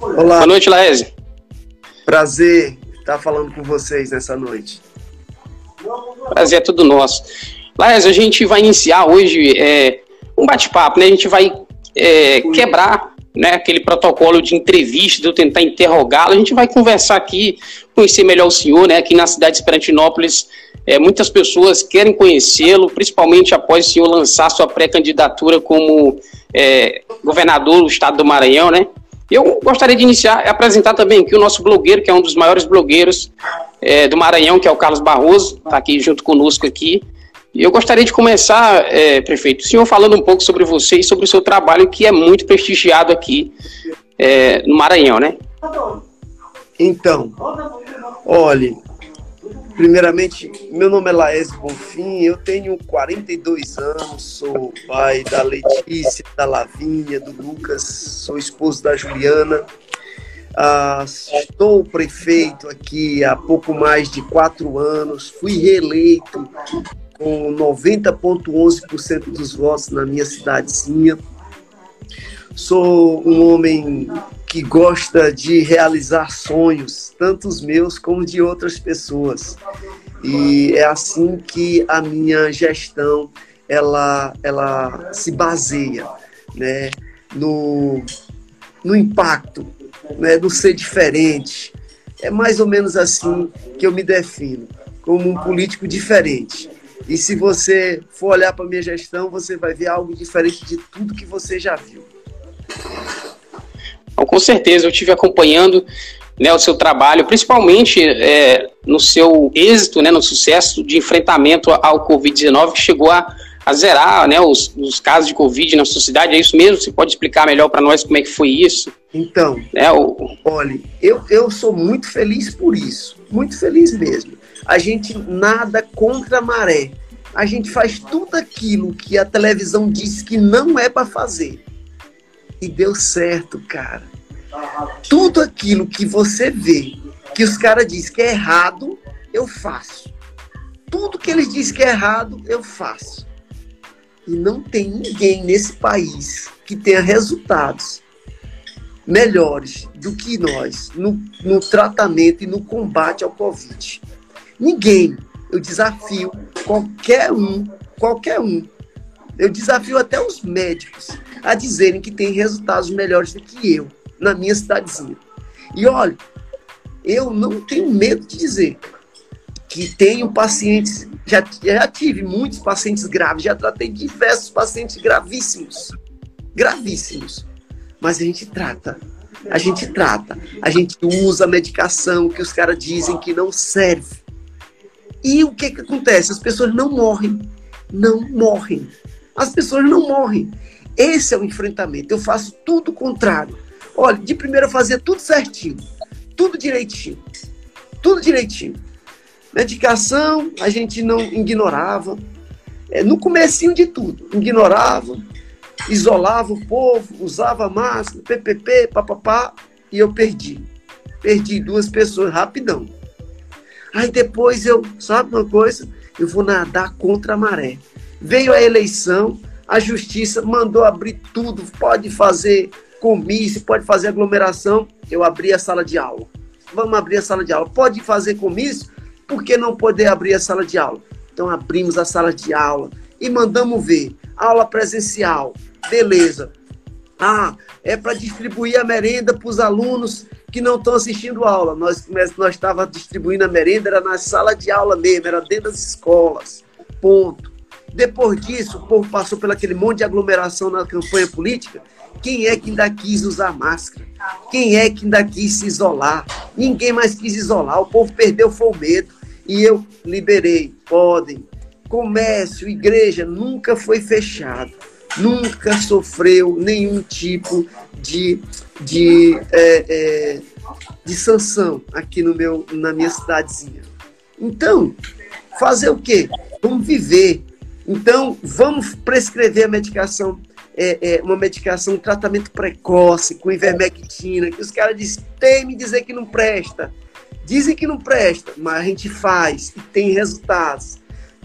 Olá. Boa noite, Laese. Prazer estar falando com vocês nessa noite. Prazer é tudo nosso. Laese, a gente vai iniciar hoje é, um bate-papo, né? A gente vai é, quebrar né, aquele protocolo de entrevista, de eu tentar interrogá-lo. A gente vai conversar aqui, conhecer melhor o senhor, né? Aqui na cidade de Esperantinópolis, é, muitas pessoas querem conhecê-lo, principalmente após o senhor lançar sua pré-candidatura como é, governador do estado do Maranhão, né? Eu gostaria de iniciar, apresentar também aqui o nosso blogueiro, que é um dos maiores blogueiros é, do Maranhão, que é o Carlos Barroso, está aqui junto conosco aqui. E eu gostaria de começar, é, prefeito, o senhor falando um pouco sobre você e sobre o seu trabalho, que é muito prestigiado aqui é, no Maranhão, né? Então, olhe, primeiramente, meu nome é Laésio Bonfim, eu tenho 42 anos, sou pai da Letícia, da Lavínia, do Lucas, sou esposo da Juliana. Ah, estou prefeito aqui há pouco mais de quatro anos, fui reeleito com 90,11% dos votos na minha cidadezinha. Sou um homem que gosta de realizar sonhos, tanto os meus como de outras pessoas. E é assim que a minha gestão ela, ela se baseia né, no, no impacto, né, no ser diferente. É mais ou menos assim que eu me defino, como um político diferente. E se você for olhar para a minha gestão, você vai ver algo diferente de tudo que você já viu. Então, com certeza, eu tive acompanhando né, o seu trabalho, principalmente é, no seu êxito, né, no sucesso de enfrentamento ao Covid-19, que chegou a, a zerar né, os, os, casos de Covid na sociedade. É isso mesmo? Você pode explicar melhor para nós como é que foi isso? Então, né, o... olha, eu, eu sou muito feliz por isso, muito feliz mesmo a gente nada contra a maré. A gente faz tudo aquilo que a televisão diz que não é para fazer. E deu certo, cara. Tudo aquilo que você vê que os caras dizem que é errado, eu faço. Tudo que eles dizem que é errado, eu faço. E não tem ninguém nesse país que tenha resultados melhores do que nós no, no tratamento e no combate ao Covid. Ninguém. Eu desafio qualquer um, qualquer um. Eu desafio até os médicos a dizerem que tem resultados melhores do que eu na minha cidadezinha. E olha, eu não tenho medo de dizer que tenho pacientes, já, já tive muitos pacientes graves, já tratei diversos pacientes gravíssimos, gravíssimos. Mas a gente trata, a gente trata, a gente usa a medicação que os caras dizem que não serve. E o que, que acontece? As pessoas não morrem. Não morrem. As pessoas não morrem. Esse é o enfrentamento. Eu faço tudo o contrário. Olha, de primeira fazia tudo certinho. Tudo direitinho. Tudo direitinho. Medicação, a gente não ignorava. É, no comecinho de tudo. Ignorava, isolava o povo, usava máscara, PPP, papapá, e eu perdi. Perdi duas pessoas rapidão. Aí depois eu, sabe uma coisa? Eu vou nadar contra a maré. Veio a eleição, a justiça mandou abrir tudo, pode fazer comício, pode fazer aglomeração. Eu abri a sala de aula. Vamos abrir a sala de aula. Pode fazer comício? Por que não poder abrir a sala de aula? Então abrimos a sala de aula e mandamos ver. Aula presencial, beleza. Ah, é para distribuir a merenda para os alunos que não estão assistindo aula. Nós nós estava distribuindo a merenda era na sala de aula mesmo, era dentro das escolas. Ponto. Depois disso, o povo passou por aquele monte de aglomeração na campanha política. Quem é que ainda quis usar máscara? Quem é que ainda quis se isolar? Ninguém mais quis isolar. O povo perdeu foi o medo. E eu liberei. Podem. Comércio, igreja, nunca foi fechado. Nunca sofreu nenhum tipo de de, é, é, de sanção aqui no meu, na minha cidadezinha. Então, fazer o quê? Vamos viver. Então, vamos prescrever a medicação, é, é, uma medicação, um tratamento precoce com ivermectina, que os caras dizem, tem me dizer que não presta. Dizem que não presta, mas a gente faz e tem resultados.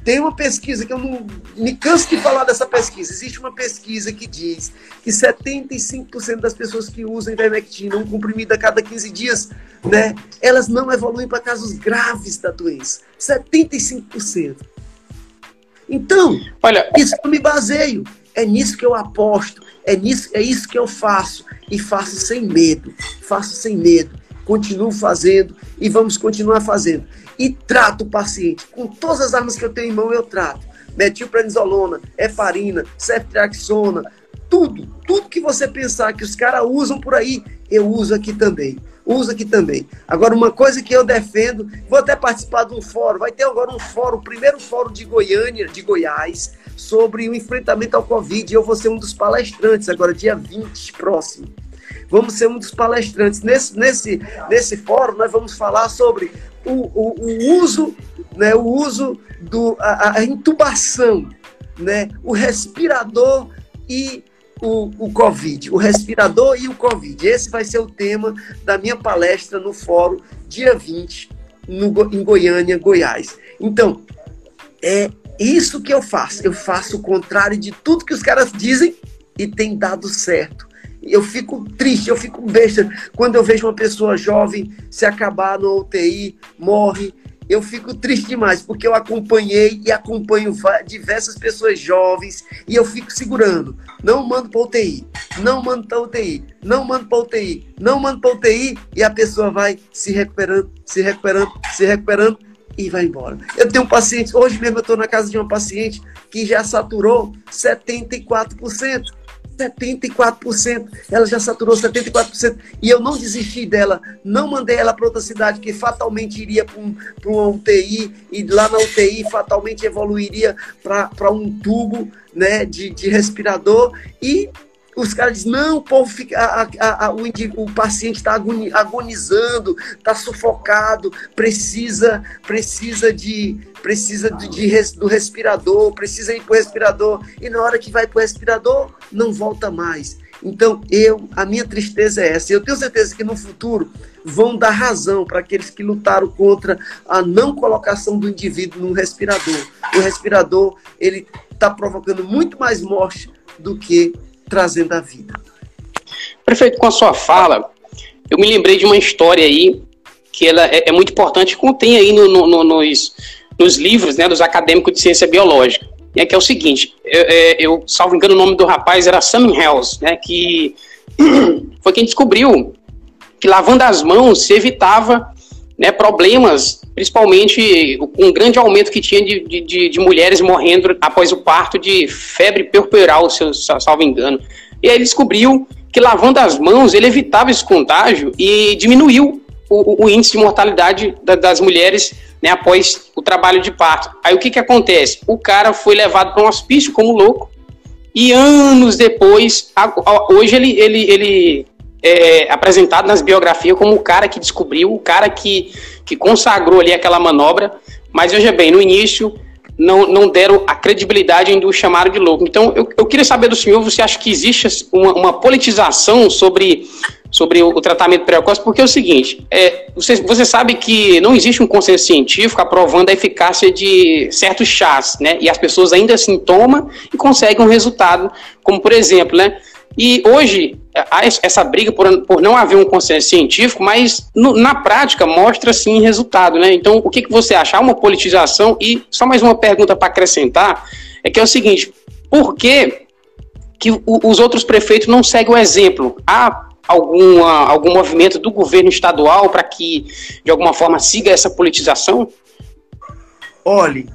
Tem uma pesquisa que eu não me canso de falar dessa pesquisa. Existe uma pesquisa que diz que 75% das pessoas que usam ivermectina, um comprimido a cada 15 dias, né, elas não evoluem para casos graves da doença. 75%. Então, Olha, isso eu me baseio. É nisso que eu aposto. É, nisso, é isso que eu faço. E faço sem medo. Faço sem medo. Continuo fazendo e vamos continuar fazendo e trato o paciente. Com todas as armas que eu tenho em mão, eu trato. Metilprednisolona, heparina, ceftriaxona, tudo, tudo que você pensar que os caras usam por aí, eu uso aqui também. Uso aqui também. Agora, uma coisa que eu defendo, vou até participar de um fórum, vai ter agora um fórum, o primeiro fórum de Goiânia, de Goiás, sobre o enfrentamento ao Covid. Eu vou ser um dos palestrantes agora, dia 20, próximo. Vamos ser um dos palestrantes. Nesse, nesse, nesse fórum, nós vamos falar sobre o, o, o uso, né, o uso do a, a, intubação, né, o respirador e o, o Covid, o respirador e o Covid. Esse vai ser o tema da minha palestra no fórum dia 20 no, em Goiânia, Goiás. Então, é isso que eu faço. Eu faço o contrário de tudo que os caras dizem e tem dado certo eu fico triste, eu fico besta quando eu vejo uma pessoa jovem se acabar no UTI, morre. Eu fico triste demais, porque eu acompanhei e acompanho diversas pessoas jovens e eu fico segurando. Não mando para UTI, não mando para UTI, não mando para UTI, não mando para UTI e a pessoa vai se recuperando, se recuperando, se recuperando e vai embora. Eu tenho um paciente, hoje mesmo eu estou na casa de uma paciente que já saturou 74%. 74%. Ela já saturou 74%. E eu não desisti dela. Não mandei ela para outra cidade que fatalmente iria para um, uma UTI. E lá na UTI fatalmente evoluiria para um tubo né, de, de respirador. E os caras dizem, não, o povo fica, a, a, a, o, o, paciente está agonizando, está sufocado, precisa, precisa de precisa de, de, do respirador, precisa ir para o respirador, e na hora que vai para o respirador, não volta mais. Então, eu, a minha tristeza é essa. Eu tenho certeza que no futuro vão dar razão para aqueles que lutaram contra a não colocação do indivíduo no respirador. O respirador, ele está provocando muito mais morte do que trazendo a vida. Prefeito, com a sua fala, eu me lembrei de uma história aí que ela é, é muito importante, contém aí no, no, no, nos, nos livros né, dos acadêmicos de ciência biológica. É que é o seguinte, eu, é, eu salvo engano, o nome do rapaz era Sam Hells, né, que foi quem descobriu que lavando as mãos se evitava né, problemas, principalmente com um grande aumento que tinha de, de, de, mulheres morrendo após o parto de febre puerperal, se eu salvo engano. E aí ele descobriu que lavando as mãos ele evitava esse contágio e diminuiu o, o índice de mortalidade da, das mulheres né, após o trabalho de parto. Aí o que, que acontece? O cara foi levado para um hospício como louco e anos depois, hoje ele, ele, ele é, apresentado nas biografias como o cara que descobriu, o cara que, que consagrou ali aquela manobra, mas veja bem, no início não, não deram a credibilidade ainda o chamaram de louco. Então, eu, eu queria saber do senhor, você acha que existe uma, uma politização sobre, sobre o, o, tratamento precoce? Porque é o seguinte, é, você, você sabe que não existe um consenso científico aprovando a eficácia de certos chás, né? E as pessoas ainda assim tomam e conseguem um resultado, como por exemplo, né? E hoje há essa briga por, por não haver um consenso científico, mas no, na prática mostra sim resultado, né? Então, o que, que você acha? Há uma politização? E só mais uma pergunta para acrescentar, é que é o seguinte, por que, que o, os outros prefeitos não seguem o exemplo? Há alguma, algum movimento do governo estadual para que, de alguma forma, siga essa politização? Olhe,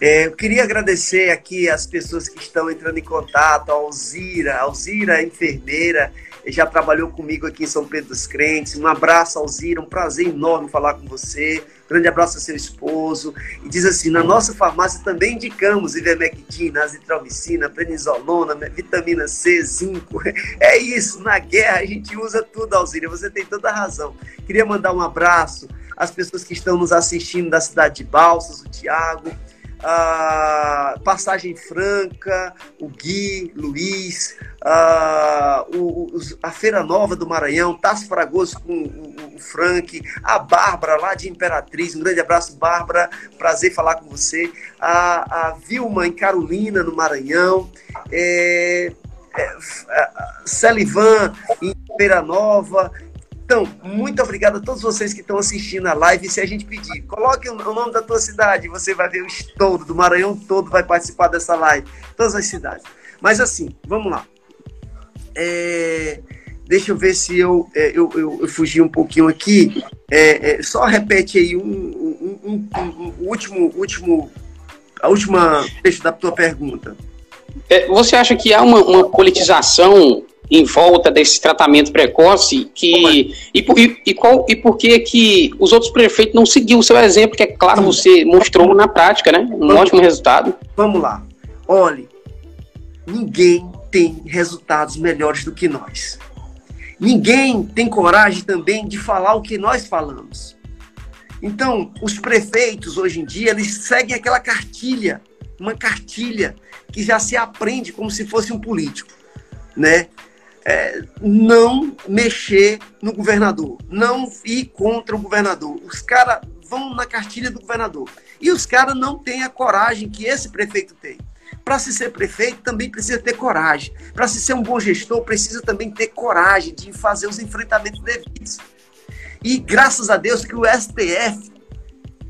é, eu queria agradecer aqui as pessoas que estão entrando em contato, a Alzira, a Alzira é enfermeira, já trabalhou comigo aqui em São Pedro dos Crentes. Um abraço, Alzira, um prazer enorme falar com você. Grande abraço ao seu esposo. E diz assim: na nossa farmácia também indicamos ivermectina, azitromicina, prednisolona, vitamina C, zinco. É isso, na guerra a gente usa tudo, Alzira. Você tem toda a razão. Queria mandar um abraço às pessoas que estão nos assistindo da cidade de Balsas, o Tiago a Passagem Franca, o Gui, Luiz, a, o, a Feira Nova do Maranhão, Tasso Fragoso com o, o, Frank, a Bárbara lá de Imperatriz, um grande abraço, Bárbara, prazer falar com você, a, a Vilma em Carolina, no Maranhão, é, é, Celivan em Feira Nova, então, muito obrigado a todos vocês que estão assistindo a live. Se a gente pedir, coloque o nome da tua cidade, você vai ver o estouro do Maranhão todo vai participar dessa live. Todas as cidades. Mas assim, vamos lá. É, deixa eu ver se eu, é, eu, eu, eu, fugi um pouquinho aqui. É, é só repete aí um, um, um, um, último, último, a última trecho da tua pergunta. É, você acha que há uma, uma politização em volta desse tratamento precoce que e, e, e, qual, e por que que os outros prefeitos não seguiram o seu exemplo, que é claro, você mostrou na prática, né? Um Vamos ótimo resultado. Vamos lá. Olhe, ninguém tem resultados melhores do que nós. Ninguém tem coragem também de falar o que nós falamos. Então, os prefeitos hoje em dia, eles seguem aquela cartilha, uma cartilha que já se aprende como se fosse um político, né? É, não mexer no governador, não ir contra o governador. Os caras vão na cartilha do governador. E os caras não têm a coragem que esse prefeito tem. Para se ser prefeito, também precisa ter coragem. Para se ser um bom gestor, precisa também ter coragem de fazer os enfrentamentos devidos. E graças a Deus que o STF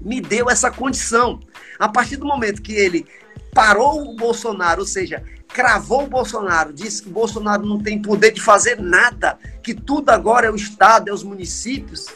me deu essa condição. A partir do momento que ele parou o Bolsonaro, ou seja, cravou o Bolsonaro, disse que o Bolsonaro não tem poder de fazer nada, que tudo agora é o Estado, é os municípios.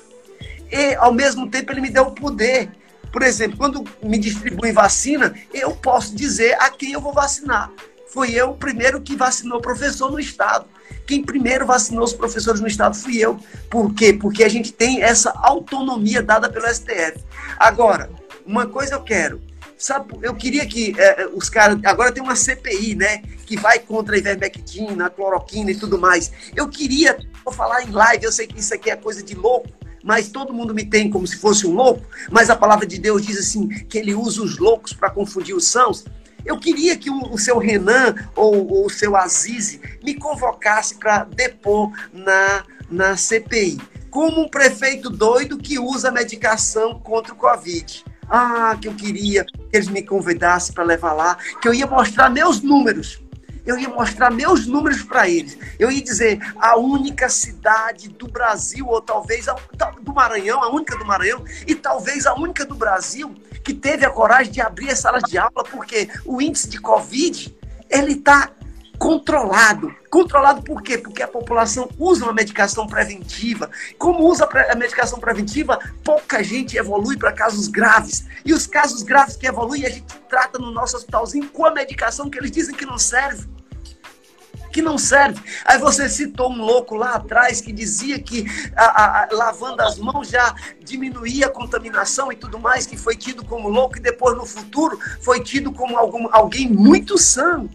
E, ao mesmo tempo, ele me deu o poder. Por exemplo, quando me distribuem vacina, eu posso dizer a quem eu vou vacinar. Foi eu o primeiro que vacinou professor no Estado. Quem primeiro vacinou os professores no Estado fui eu. Por quê? Porque a gente tem essa autonomia dada pelo STF. Agora, uma coisa eu quero, Sabe, eu queria que é, os caras. Agora tem uma CPI, né? Que vai contra a ivermectina, a cloroquina e tudo mais. Eu queria vou falar em live, eu sei que isso aqui é coisa de louco, mas todo mundo me tem como se fosse um louco. Mas a palavra de Deus diz assim: que ele usa os loucos para confundir os sãos. Eu queria que o, o seu Renan ou, ou, o seu Azize me convocasse para depor na, na CPI, como um prefeito doido que usa medicação contra o Covid. Ah, que eu queria que eles me convidassem para levar lá, que eu ia mostrar meus números. Eu ia mostrar meus números para eles. Eu ia dizer a única cidade do Brasil, ou talvez a, do Maranhão, a única do Maranhão, e talvez a única do Brasil que teve a coragem de abrir as salas de aula, porque o índice de Covid ele está controlado. Controlado por quê? Porque a população usa uma medicação preventiva. Como usa a medicação preventiva, pouca gente evolui para casos graves. E os casos graves que evoluem, a gente trata no nosso hospitalzinho com a medicação que eles dizem que não serve que não serve. Aí você citou um louco lá atrás que dizia que a, a, lavando as mãos já diminuía a contaminação e tudo mais, que foi tido como louco e depois no futuro foi tido como algum, alguém muito sã.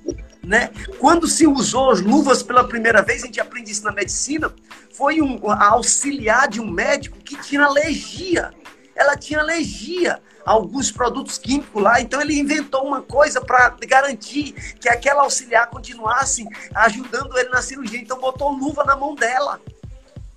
Né? Quando se usou as luvas pela primeira vez, a gente aprende isso na medicina, foi um a auxiliar de um médico que tinha alergia. Ela tinha alergia a alguns produtos químicos lá, então ele inventou uma coisa para garantir que aquela auxiliar continuasse ajudando ele na cirurgia. Então botou luva na mão dela.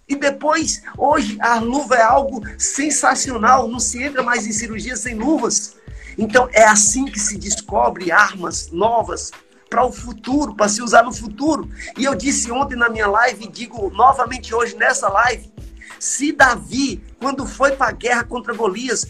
E depois, hoje, a luva é algo sensacional, não se entra mais em cirurgia sem luvas. Então, é assim que se descobre armas novas, para o futuro, para se usar no futuro. E eu disse ontem na minha live e digo novamente hoje nessa live, se Davi, quando foi para a guerra contra Golias,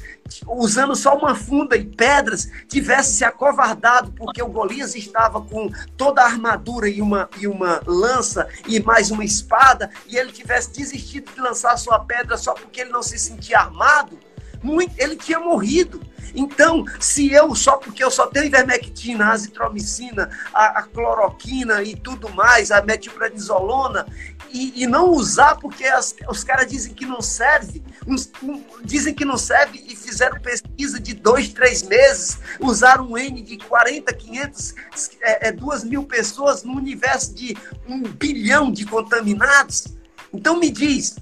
usando só uma funda e pedras, tivesse se acovardado porque o Golias estava com toda a armadura e uma, e uma lança e mais uma espada, e ele tivesse desistido de lançar sua pedra só porque ele não se sentia armado, muito, ele tinha morrido. Então, se eu, só porque eu só tenho ivermectina, azitromicina, a, a cloroquina e tudo mais, a metilprednisolona, e, e não usar porque as, os caras dizem que não serve, uns, um, dizem que não serve e fizeram pesquisa de dois, três meses, usaram um N de 40, 500, é, é, duas mil pessoas no universo de um bilhão de contaminados. Então me diz,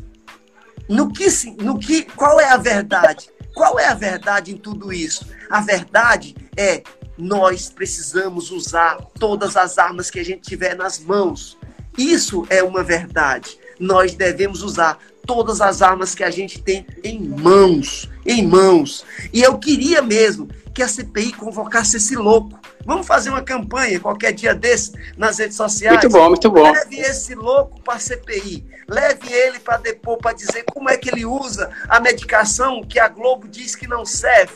no que, no que, qual é a verdade? Qual é a verdade em tudo isso? A verdade é nós precisamos usar todas as armas que a gente tiver nas mãos. Isso é uma verdade. Nós devemos usar todas as armas que a gente tem em mãos, em mãos. E eu queria mesmo que a CPI convocasse esse louco. Vamos fazer uma campanha qualquer dia desse nas redes sociais. Muito bom, muito bom. Leve esse louco para a CPI. Leve ele para depor para dizer como é que ele usa a medicação que a Globo diz que não serve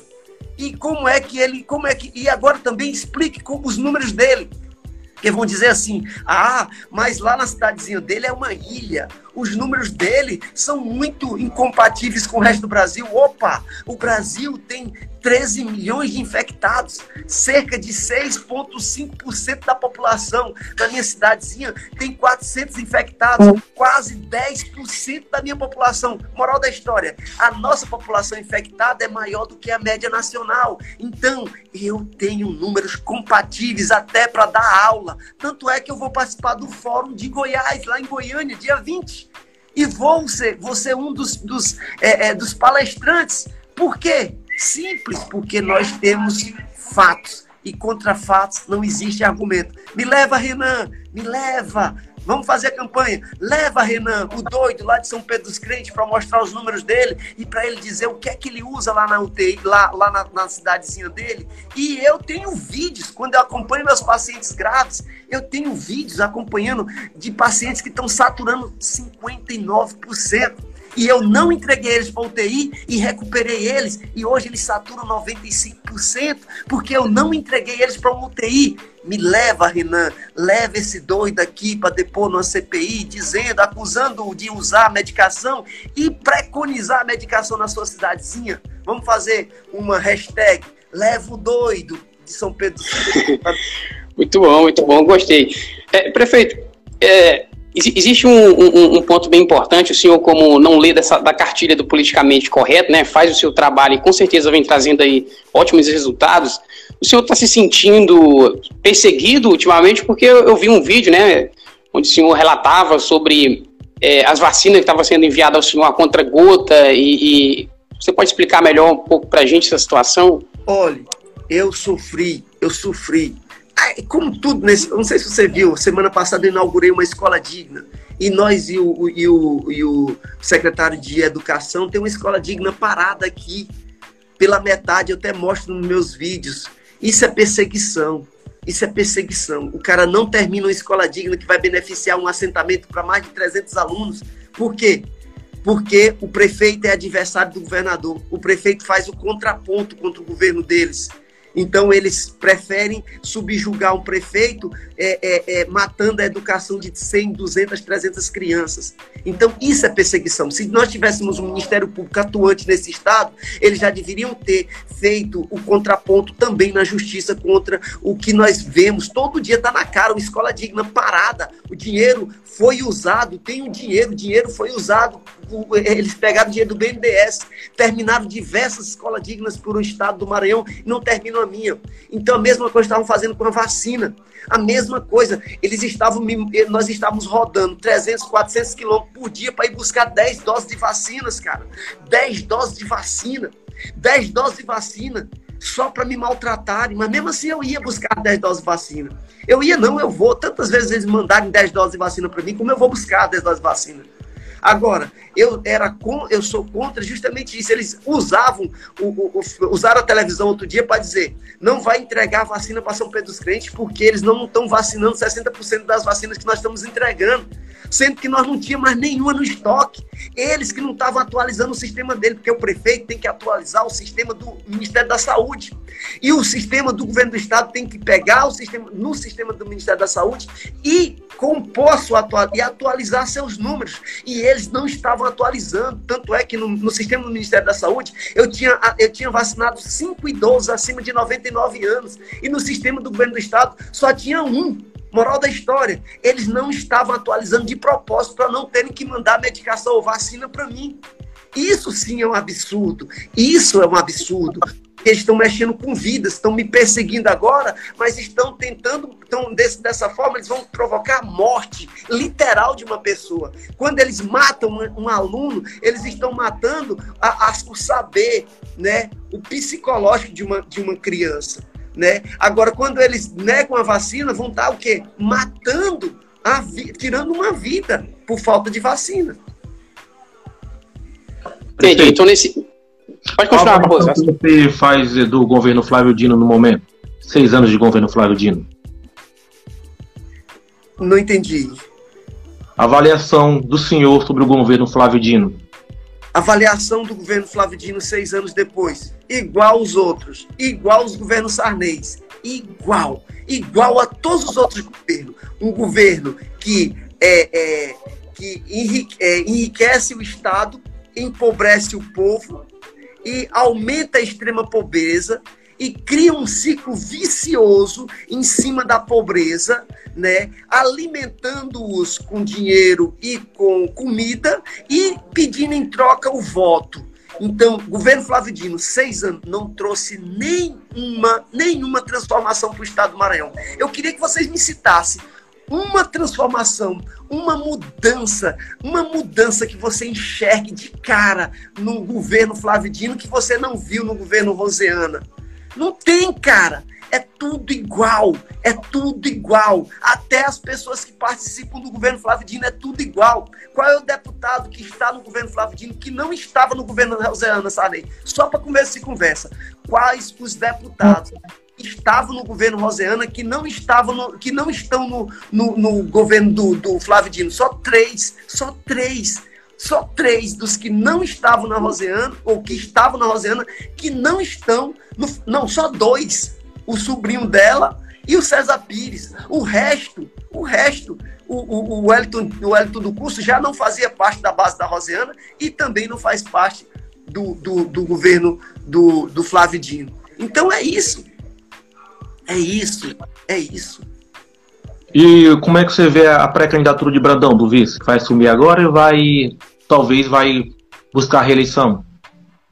e como é que ele, como é que e agora também explique com os números dele. Porque vão dizer assim: "Ah, mas lá na cidadezinha dele é uma ilha. Os números dele são muito incompatíveis com o resto do Brasil". Opa, o Brasil tem 13 milhões de infectados, cerca de 6,5% da população. Na minha cidadezinha tem 400 infectados, hum. quase 10% da minha população. Moral da história: a nossa população infectada é maior do que a média nacional. Então, eu tenho números compatíveis até para dar aula. Tanto é que eu vou participar do Fórum de Goiás, lá em Goiânia, dia 20. E vou ser, vou ser um dos, dos, é, é, dos palestrantes. Por quê? Simples, porque nós temos fatos. E contra fatos não existe argumento. Me leva, Renan, me leva. Vamos fazer a campanha. Leva, Renan, o doido lá de São Pedro dos Crentes, para mostrar os números dele e para ele dizer o que é que ele usa lá na UTI, lá, lá na, na cidadezinha dele. E eu tenho vídeos, quando eu acompanho meus pacientes graves, eu tenho vídeos acompanhando de pacientes que estão saturando 59% e eu não entreguei eles para UTI e recuperei eles e hoje eles saturam 95% porque eu não entreguei eles para uma UTI. Me leva, Renan, leva esse doido aqui para depor numa CPI, dizendo, acusando-o de usar a medicação e preconizar a medicação na sua cidadezinha. Vamos fazer uma hashtag, leva o doido de São Pedro. muito bom, muito bom, gostei. É, prefeito, é, Existe um, um, um, ponto bem importante, o senhor, como não lê dessa, da cartilha do politicamente correto, né, faz o seu trabalho e com certeza vem trazendo aí ótimos resultados. O senhor está se sentindo perseguido ultimamente, porque eu, eu, vi um vídeo, né, onde o senhor relatava sobre é, as vacinas que estavam sendo enviadas ao senhor a contra-gota, e, e, você pode explicar melhor um pouco para a gente essa situação? Olha, eu sofri, eu sofri como tudo nesse. Não sei se você viu, semana passada inaugurei uma escola digna. E nós e o, e o, e o secretário de Educação tem uma escola digna parada aqui. Pela metade, eu até mostro nos meus vídeos. Isso é perseguição. Isso é perseguição. O cara não termina uma escola digna que vai beneficiar um assentamento para mais de 300 alunos. Por quê? Porque o prefeito é adversário do governador. O prefeito faz o contraponto contra o governo deles. Então, eles preferem subjugar um prefeito é, é, é, matando a educação de 100, 200, 300 crianças. Então, isso é perseguição. Se nós tivéssemos um Ministério Público atuante nesse Estado, eles já deveriam ter feito o contraponto também na justiça contra o que nós vemos. Todo dia está na cara, uma escola digna parada. O dinheiro foi usado, tem o dinheiro, o dinheiro foi usado. Eles pegaram o dinheiro do BNDES, terminaram diversas escolas dignas por um Estado do Maranhão e não terminam minha. Então, a mesma coisa estavam fazendo com a vacina. A mesma coisa. Eles estavam, nós estávamos rodando 300, 400 quilômetros por dia para ir buscar 10 doses de vacinas, cara. 10 doses de vacina. 10 doses de vacina só para me maltratarem, mas mesmo assim eu ia buscar 10 doses de vacina. Eu ia, não, eu vou. Tantas vezes eles mandarem 10 doses de vacina para mim, como eu vou buscar 10 doses de vacina. Agora, eu era com, eu sou contra justamente isso. Eles usavam, o, o, usaram a televisão outro dia para dizer, não vai entregar vacina para São Pedro dos Crentes porque eles não estão vacinando 60% das vacinas que nós estamos entregando sendo que nós não tínhamos mais nenhuma no estoque. Eles que não estavam atualizando o sistema dele, porque o prefeito tem que atualizar o sistema do Ministério da Saúde. E o sistema do governo do estado tem que pegar o sistema no sistema do Ministério da Saúde e compor sua e atualizar seus números. E eles não estavam atualizando. Tanto é que no, no sistema do Ministério da Saúde eu tinha, eu tinha vacinado 5 idosos acima de 99 anos. E no sistema do governo do estado só tinha um Moral da história, eles não estavam atualizando de propósito para não terem que mandar medicação ou vacina para mim. Isso sim é um absurdo. Isso é um absurdo. Eles estão mexendo com vidas, estão me perseguindo agora, mas estão tentando, estão desse, dessa forma, eles vão provocar a morte literal de uma pessoa. Quando eles matam um, um aluno, eles estão matando a, a, o saber, né, o psicológico de uma, de uma criança. né? Agora, quando eles negam a vacina, vão estar o quê? Matando, a vi tirando uma vida por falta de vacina. Entendi. Então, nesse. Pode continuar, Barroso. O que você faz do governo Flávio Dino no momento? Seis anos de governo Flávio Dino. Não entendi. Avaliação do senhor sobre o governo Flávio Dino. Avaliação do governo Flávio Dino seis anos depois. Igual os outros. Igual os governos Sarnês. Igual. Igual a todos os outros governos. Um governo que, é, é que enrique, é, enriquece o Estado, empobrece o povo e aumenta a extrema pobreza e cria um ciclo vicioso em cima da pobreza, né? Alimentando-os com dinheiro e com comida e pedindo em troca o voto. Então, o governo Flávio Dino, seis anos, não trouxe nenhuma, nenhuma transformação para o estado do Maranhão. Eu queria que vocês me citassem uma transformação, uma mudança, uma mudança que você enxergue de cara no governo Flávio Dino que você não viu no governo Roseana. Não tem, cara. É tudo igual. É tudo igual. Até as pessoas que participam do governo Flávio Dino é tudo igual. Qual é o deputado que está no governo Flávio Dino que não estava no governo Roseana Sarney? Só para conversa e conversa. Quais os deputados estavam no governo Roseana que não estavam no, que não estão no, no, no governo do, do Flávio Dino? Só três. Só três só três dos que não estavam na Roseana, ou que estavam na Roseana, que não estão, no, não, só dois, o sobrinho dela e o César Pires. O resto, o resto, o, o, o, Wellington, o Wellington do curso já não fazia parte da base da Roseana e também não faz parte do, do, do governo do, do Flávio Dino. Então é isso. É isso. É isso. E como é que você vê a pré-candidatura de Brandão, do vice, que vai assumir agora e vai talvez vai buscar a reeleição?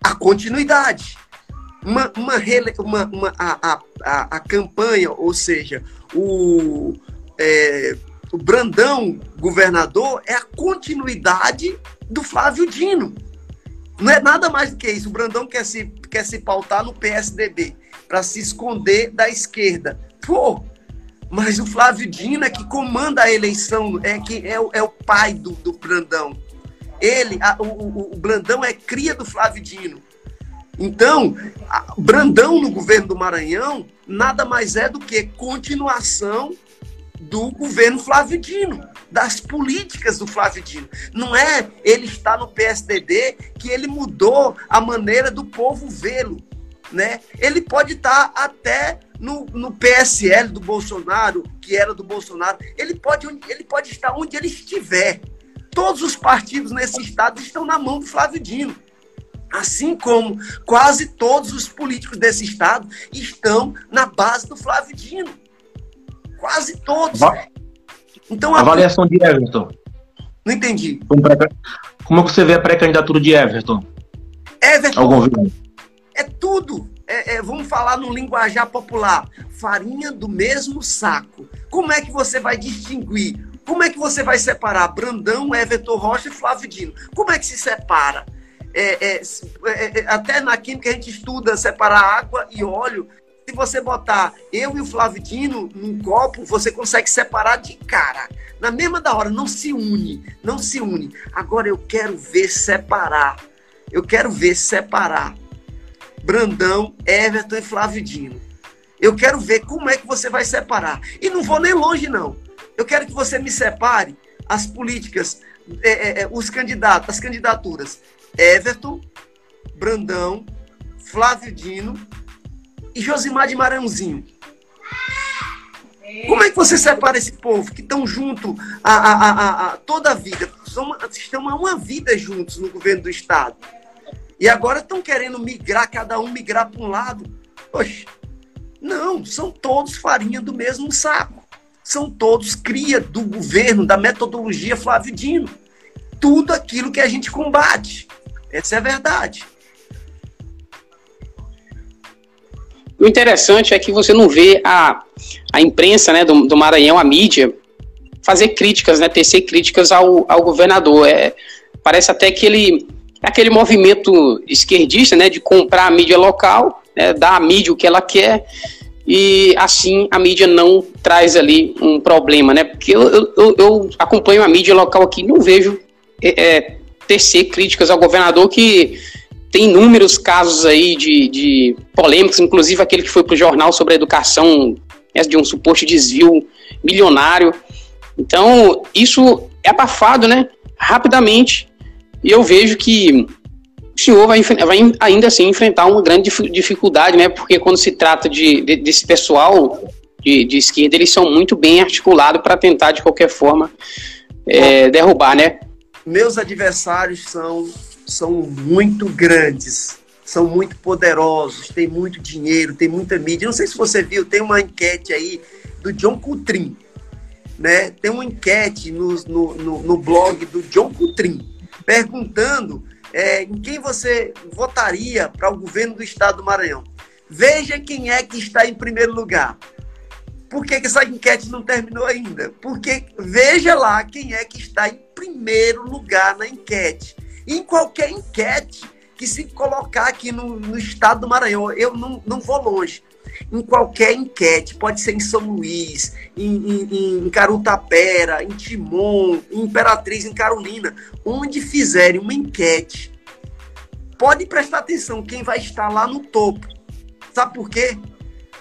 A continuidade. Uma, uma, uma, uma a, a, a, campanha, ou seja, o, é, o Brandão governador é a continuidade do Flávio Dino. Não é nada mais do que isso. O Brandão quer se, quer se pautar no PSDB para se esconder da esquerda. Pô, mas o Flávio Dino é que comanda a eleição, é que é, é o pai do, do Brandão. Ele, a, o, o, o, Brandão é cria do Flávio Dino. Então, a, Brandão no governo do Maranhão nada mais é do que continuação do governo Flávio Dino, das políticas do Flávio Dino. Não é ele estar no PSDB que ele mudou a maneira do povo vê-lo. Né? Ele pode estar até no, no PSL do Bolsonaro, que era do Bolsonaro. Ele pode, ele pode estar onde ele estiver. Todos os partidos nesse estado estão na mão do Flávio Dino. Assim como quase todos os políticos desse estado estão na base do Flávio Dino. Quase todos. Então, a avaliação de Everton. Não entendi. Como você vê a pré-candidatura de Everton? Everton governo? É tudo. É, é, vamos falar no linguajar popular. Farinha do mesmo saco. Como é que você vai distinguir como é que você vai separar Brandão, Everton Rocha e Flávio Dino? Como é que se separa? É, é, é, é, até na química a gente estuda separar água e óleo. Se você botar eu e o Flávio Dino num copo, você consegue separar de cara. Na mesma da hora, não se une, não se une. Agora eu quero ver separar. Eu quero ver separar Brandão, Everton e Flávio Dino. Eu quero ver como é que você vai separar. E não vou nem longe, não. Eu quero que você me separe as políticas, é, é, é, os candidatos, as candidaturas. Everton, Brandão, Flávio Dino e Josimar de Marãozinho. Como é que você separa esse povo que estão junto a, a, a, a, toda a vida? Estão uma vida juntos no governo do Estado. E agora estão querendo migrar, cada um migrar para um lado. Poxa, não, são todos farinha do mesmo saco são todos cria do governo, da metodologia Flávio Dino. Tudo aquilo que a gente combate. Essa é a verdade. O interessante é que você não vê a, a imprensa né, do, do Maranhão, a mídia, fazer críticas, né, tecer críticas ao, ao governador. É, parece até que ele aquele movimento esquerdista, né, de comprar a mídia local, né, dar a mídia o que ela quer e assim a mídia não traz ali um problema, né? Porque eu, eu, eu acompanho a mídia local aqui, não vejo é, é, tecer críticas ao governador que tem inúmeros casos aí de, de polêmicas, inclusive aquele que foi para o jornal sobre a educação, de um suposto desvio milionário. Então, isso é abafado, né? Rapidamente. E eu vejo que o senhor vai, vai ainda assim enfrentar uma grande dificuldade, né? Porque quando se trata de, de desse pessoal de, de, esquerda, eles são muito bem articulados para tentar, de qualquer forma, é, derrubar, né? Meus adversários são, são muito grandes, são muito poderosos, têm muito dinheiro, têm muita mídia. Não sei se você viu, tem uma enquete aí do John Coutrin, né? Tem uma enquete no, no, no, no blog do John Coutrin, perguntando é, em quem você votaria para o governo do estado do Maranhão. Veja quem é que está em primeiro lugar. Por que, que essa enquete não terminou ainda? Porque veja lá quem é que está em primeiro lugar na enquete. em qualquer enquete que se colocar aqui no, no estado do Maranhão, eu não, não vou longe em qualquer enquete, pode ser em São Luís, em, em, em Carutapera, em Timon, em Imperatriz, em Carolina, onde fizerem uma enquete, pode prestar atenção quem vai estar lá no topo. Sabe por quê?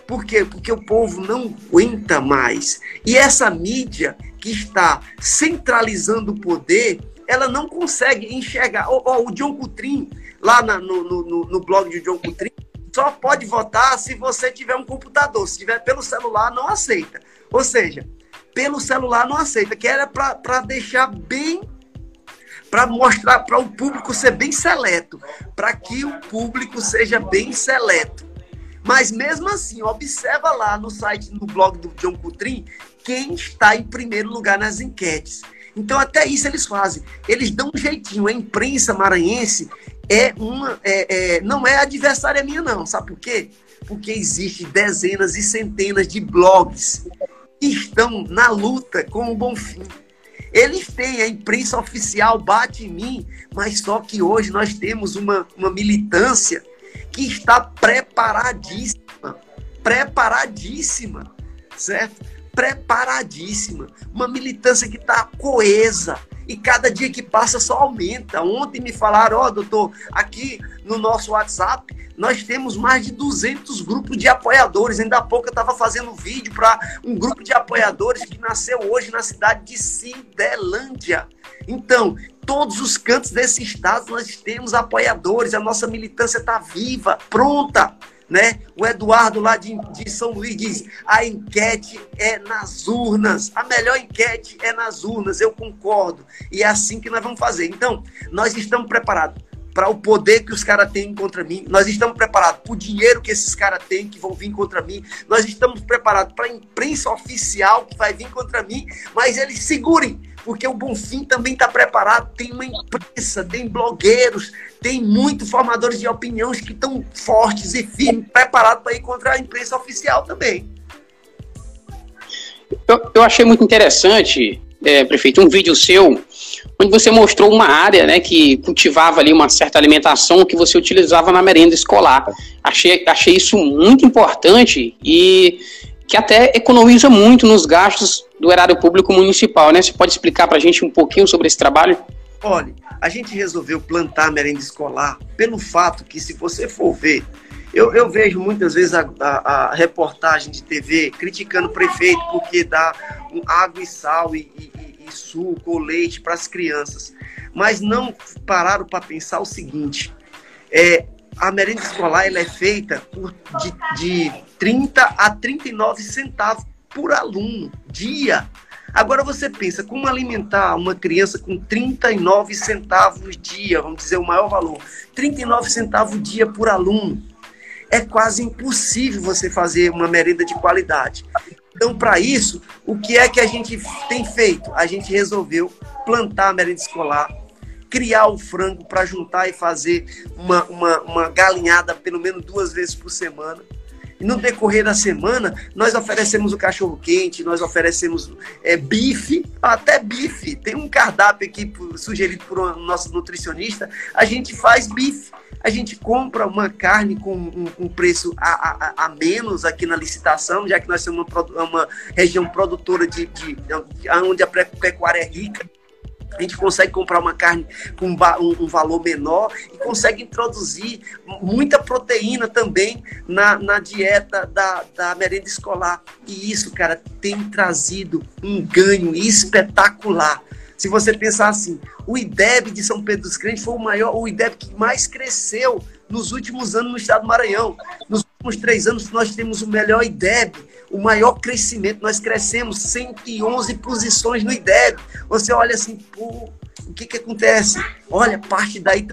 Por quê? Porque o povo não aguenta mais. E essa mídia que está centralizando o poder, ela não consegue enxergar. Oh, oh, o John Coutrin, lá na, no, no, no blog de John Coutrin, só pode votar se você tiver um computador. Se tiver pelo celular, não aceita. Ou seja, pelo celular não aceita, que era para deixar bem para mostrar para o público ser bem seleto, para que o público seja bem seleto. Mas mesmo assim, observa lá no site, no blog do John Coutrin, quem está em primeiro lugar nas enquetes. Então até isso eles fazem. Eles dão um jeitinho. A imprensa maranhense é uma, é, é, não é adversária minha, não. Sabe por quê? Porque existem dezenas e centenas de blogs que estão na luta com o Bonfim. Eles têm, a imprensa oficial bate em mim, mas só que hoje nós temos uma, uma militância que está preparadíssima, preparadíssima, certo? Preparadíssima. Uma militância que está coesa, e cada dia que passa só aumenta. Ontem me falaram, ó, oh, doutor, aqui no nosso WhatsApp nós temos mais de 200 grupos de apoiadores. Ainda há pouco eu estava fazendo vídeo para um grupo de apoiadores que nasceu hoje na cidade de Cindelândia. Então, todos os cantos desse estado nós temos apoiadores, a nossa militância está viva, pronta né? O Eduardo lá de, de São Luís diz: a enquete é nas urnas, a melhor enquete é nas urnas, eu concordo. E é assim que nós vamos fazer. Então, nós estamos preparados para o poder que os caras têm contra mim, nós estamos preparados para o dinheiro que esses caras têm que vão vir contra mim, nós estamos preparados para a imprensa oficial que vai vir contra mim, mas eles segurem, porque o Bonfim também está preparado, tem uma imprensa, tem blogueiros, tem muitos formadores de opiniões que estão fortes e firmes, preparados para ir contra a imprensa oficial também. Eu, eu achei muito interessante, é, prefeito, um vídeo seu onde você mostrou uma área né, que cultivava ali uma certa alimentação que você utilizava na merenda escolar. Achei, achei isso muito importante e que até economiza muito nos gastos do erário público municipal, né? Você pode explicar para a gente um pouquinho sobre esse trabalho? Olha, a gente resolveu plantar merenda escolar pelo fato que, se você for ver, eu, eu vejo muitas vezes a, a, a, reportagem de TV criticando o prefeito porque dá um água e sal e, e, e suco ou leite para as crianças. Mas não pararam para pensar o seguinte: é, a merenda escolar ela é feita por, de, de 30 a 39 centavos por aluno, dia. Agora você pensa, como alimentar uma criança com 39 centavos dia, vamos dizer o maior valor, 39 centavos dia por aluno. É quase impossível você fazer uma merenda de qualidade. Então, para isso, o que é que a gente tem feito? A gente resolveu plantar a merenda escolar, criar o frango para juntar e fazer uma, uma, uma galinhada pelo menos duas vezes por semana E no decorrer da semana, nós oferecemos o cachorro quente, nós oferecemos é, bife, até bife. Tem um cardápio aqui sugerido por um nosso nutricionista. A gente faz bife. A gente compra uma carne com um, um preço a, a, a, menos aqui na licitação, já que nós somos uma, uma região produtora de, de, de onde a pecuária é rica a gente consegue comprar uma carne com um, valor menor e consegue introduzir muita proteína também na, na dieta da, da merenda escolar. E isso, cara, tem trazido um ganho espetacular. Se você pensar assim, o IDEB de São Pedro dos Crentes foi o maior, o IDEB que mais cresceu nos últimos anos no estado do Maranhão. Nos últimos três anos, nós temos o melhor IDEB, o maior crescimento. Nós crescemos 111 posições no IDEB. Você olha assim, pô, o que, que acontece? Olha, parte daí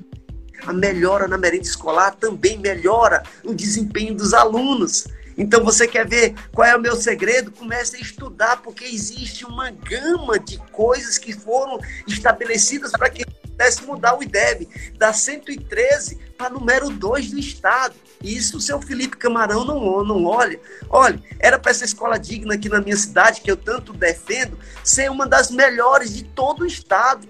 a melhora na merenda escolar também melhora o desempenho dos alunos. Então você quer ver qual é o meu segredo? Comece a estudar, porque existe uma gama de coisas que foram estabelecidas para que pudesse mudar o IDEB da 113 para número 2 do estado. Isso o seu Felipe Camarão não, não olha. Olha, era para essa escola digna aqui na minha cidade, que eu tanto defendo, ser uma das melhores de todo o estado.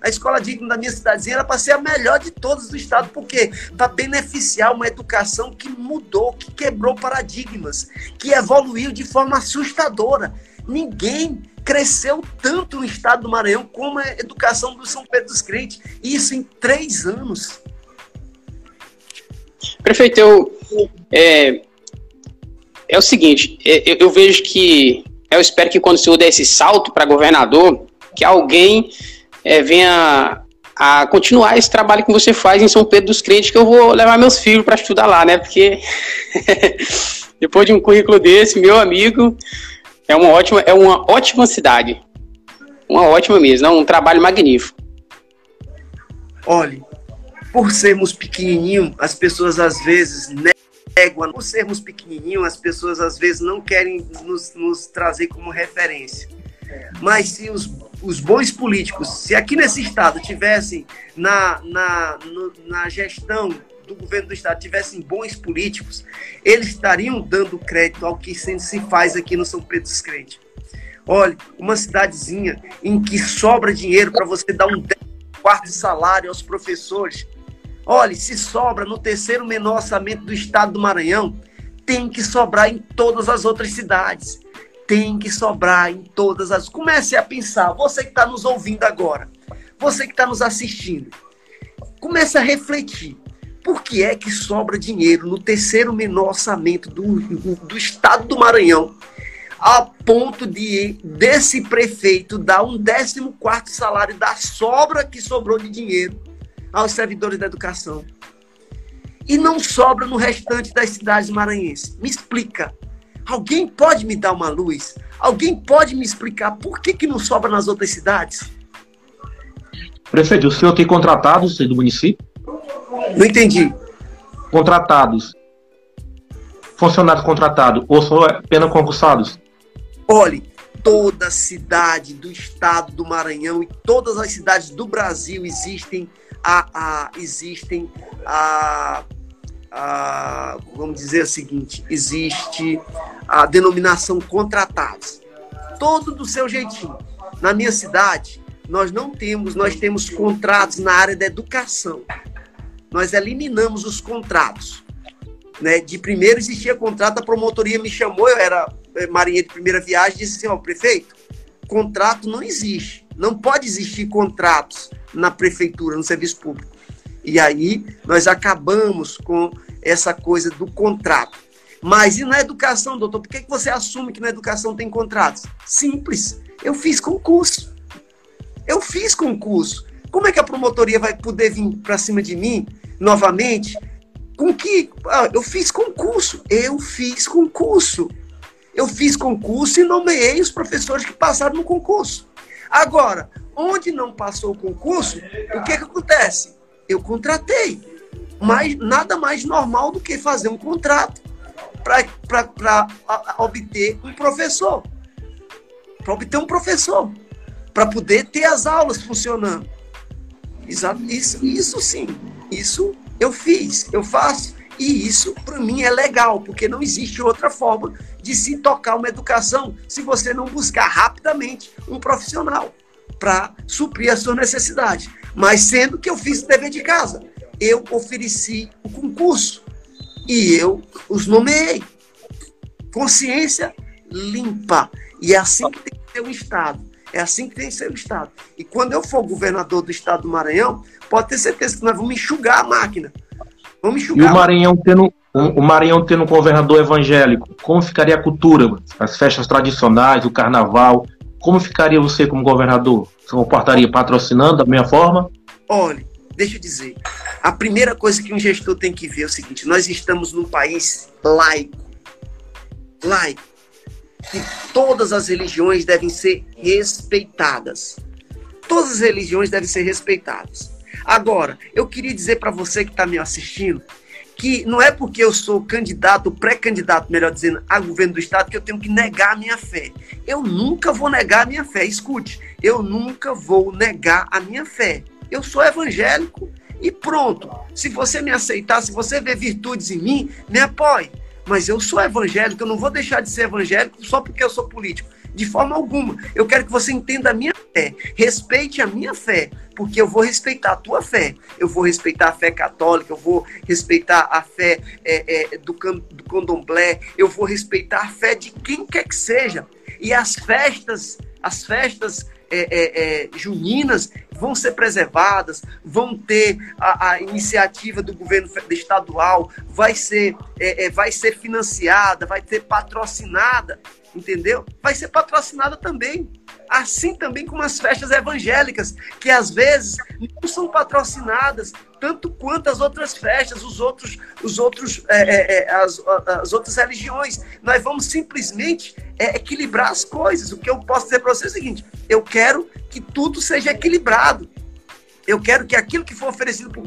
A escola digna da minha cidadezinha era para ser a melhor de todas do estado, porque para beneficiar uma educação que mudou, que quebrou paradigmas, que evoluiu de forma assustadora. Ninguém cresceu tanto no estado do Maranhão como a educação do São Pedro dos Crentes. Isso em três anos. Prefeito, eu, é, é o seguinte, é, eu, eu, vejo que, eu espero que quando o senhor der esse salto para governador, que alguém é, venha a continuar esse trabalho que você faz em São Pedro dos Crentes, que eu vou levar meus filhos para estudar lá, né? Porque depois de um currículo desse, meu amigo, é uma ótima, é uma ótima cidade. Uma ótima mesmo, um trabalho magnífico. Olhe, por sermos pequenininhos, as pessoas às vezes negam. Por sermos pequenininhos, as pessoas às vezes não querem nos, nos trazer como referência. Mas se os, os bons políticos, se aqui nesse estado tivessem na, na, no, na gestão do governo do estado tivessem bons políticos, eles estariam dando crédito ao que se faz aqui no São Pedro dos Crentes. Olha, uma cidadezinha em que sobra dinheiro para você dar um quarto salário aos professores, Olha, se sobra no terceiro menor orçamento do estado do Maranhão, tem que sobrar em todas as outras cidades. Tem que sobrar em todas as. Comece a pensar, você que está nos ouvindo agora, você que está nos assistindo, comece a refletir. Por que é que sobra dinheiro no terceiro menor orçamento do, do estado do Maranhão, a ponto de desse prefeito dar um décimo quarto salário da sobra que sobrou de dinheiro aos servidores da educação. E não sobra no restante das cidades maranhenses. Me explica. Alguém pode me dar uma luz? Alguém pode me explicar por que, que não sobra nas outras cidades? Prefeito, o senhor tem contratados do município? Não entendi. Contratados. Funcionários contratados ou só apenas concursados? Olhe, toda cidade do estado do Maranhão e todas as cidades do Brasil existem a, a, existem a, a, vamos dizer o seguinte, existe a denominação contratados. Todo do seu jeitinho. Na minha cidade, nós não temos, nós temos contratos na área da educação. Nós eliminamos os contratos. Né? De primeiro existia contrato, a promotoria me chamou, eu era eh, marinheiro de primeira viagem, disse assim, ó, prefeito, contrato não existe. Não pode existir contratos na prefeitura, no serviço público. E aí nós acabamos com essa coisa do contrato. Mas e na educação, doutor? Por que, que você assume que na educação tem contratos? Simples. Eu fiz concurso. Eu fiz concurso. Como é que a promotoria vai poder vir para cima de mim novamente? Com que? Ah, eu fiz concurso. Eu fiz concurso. Eu fiz concurso e nomeei os professores que passaram no concurso. Agora, onde não passou o concurso, o que, que acontece? Eu contratei. Mas nada mais normal do que fazer um contrato para obter um professor. Para obter um professor. Para poder ter as aulas funcionando. Isso, isso sim. Isso eu fiz, eu faço E isso, para mim, é legal, porque não existe outra forma de se tocar uma educação se você não buscar rapidamente um profissional para suprir a sua necessidade. Mas sendo que eu fiz o dever de casa, eu ofereci o concurso e eu os nomeei. Consciência limpa. E é assim que tem que ser o Estado. É assim que tem que ser o Estado. E quando eu for governador do Estado do Maranhão, pode ter certeza que nós vamos enxugar a máquina. Vamos enxugar. E o Maranhão tendo, o Maranhão tendo um governador evangélico, como ficaria a cultura, as festas tradicionais, o carnaval? Como ficaria você como governador? Você comportaria patrocinando da mesma forma? Olha, deixa eu dizer. A primeira coisa que um gestor tem que ver é o seguinte: nós estamos num país laico. Laico. E todas as religiões devem ser respeitadas. Todas as religiões devem ser respeitadas. Agora, eu queria dizer para você que está me assistindo que não é porque eu sou candidato, pré-candidato, melhor dizendo, a governo do estado que eu tenho que negar a minha fé. Eu nunca vou negar a minha fé. Escute, eu nunca vou negar a minha fé. Eu sou evangélico e pronto. Se você me aceitar, se você ver virtudes em mim, me apoie. Mas eu sou evangélico, eu não vou deixar de ser evangélico só porque eu sou político. De forma alguma. Eu quero que você entenda a minha fé. Respeite a minha fé, porque eu vou respeitar a tua fé. Eu vou respeitar a fé católica, eu vou respeitar a fé é, é, do, do candomblé, eu vou respeitar a fé de quem quer que seja. E as festas, as festas é, é, é, juninas vão ser preservadas, vão ter a, a, iniciativa do governo estadual, vai ser, é, é, vai ser financiada, vai ser patrocinada, entendeu? Vai ser patrocinada também. Assim também como as festas evangélicas, que às vezes não são patrocinadas tanto quanto as outras festas, os outros, os outros, é, é, é as, as outras religiões. Nós vamos simplesmente é, equilibrar as coisas. O que eu posso dizer para você é o seguinte: eu quero que tudo seja equilibrado. Eu quero que aquilo que for oferecido para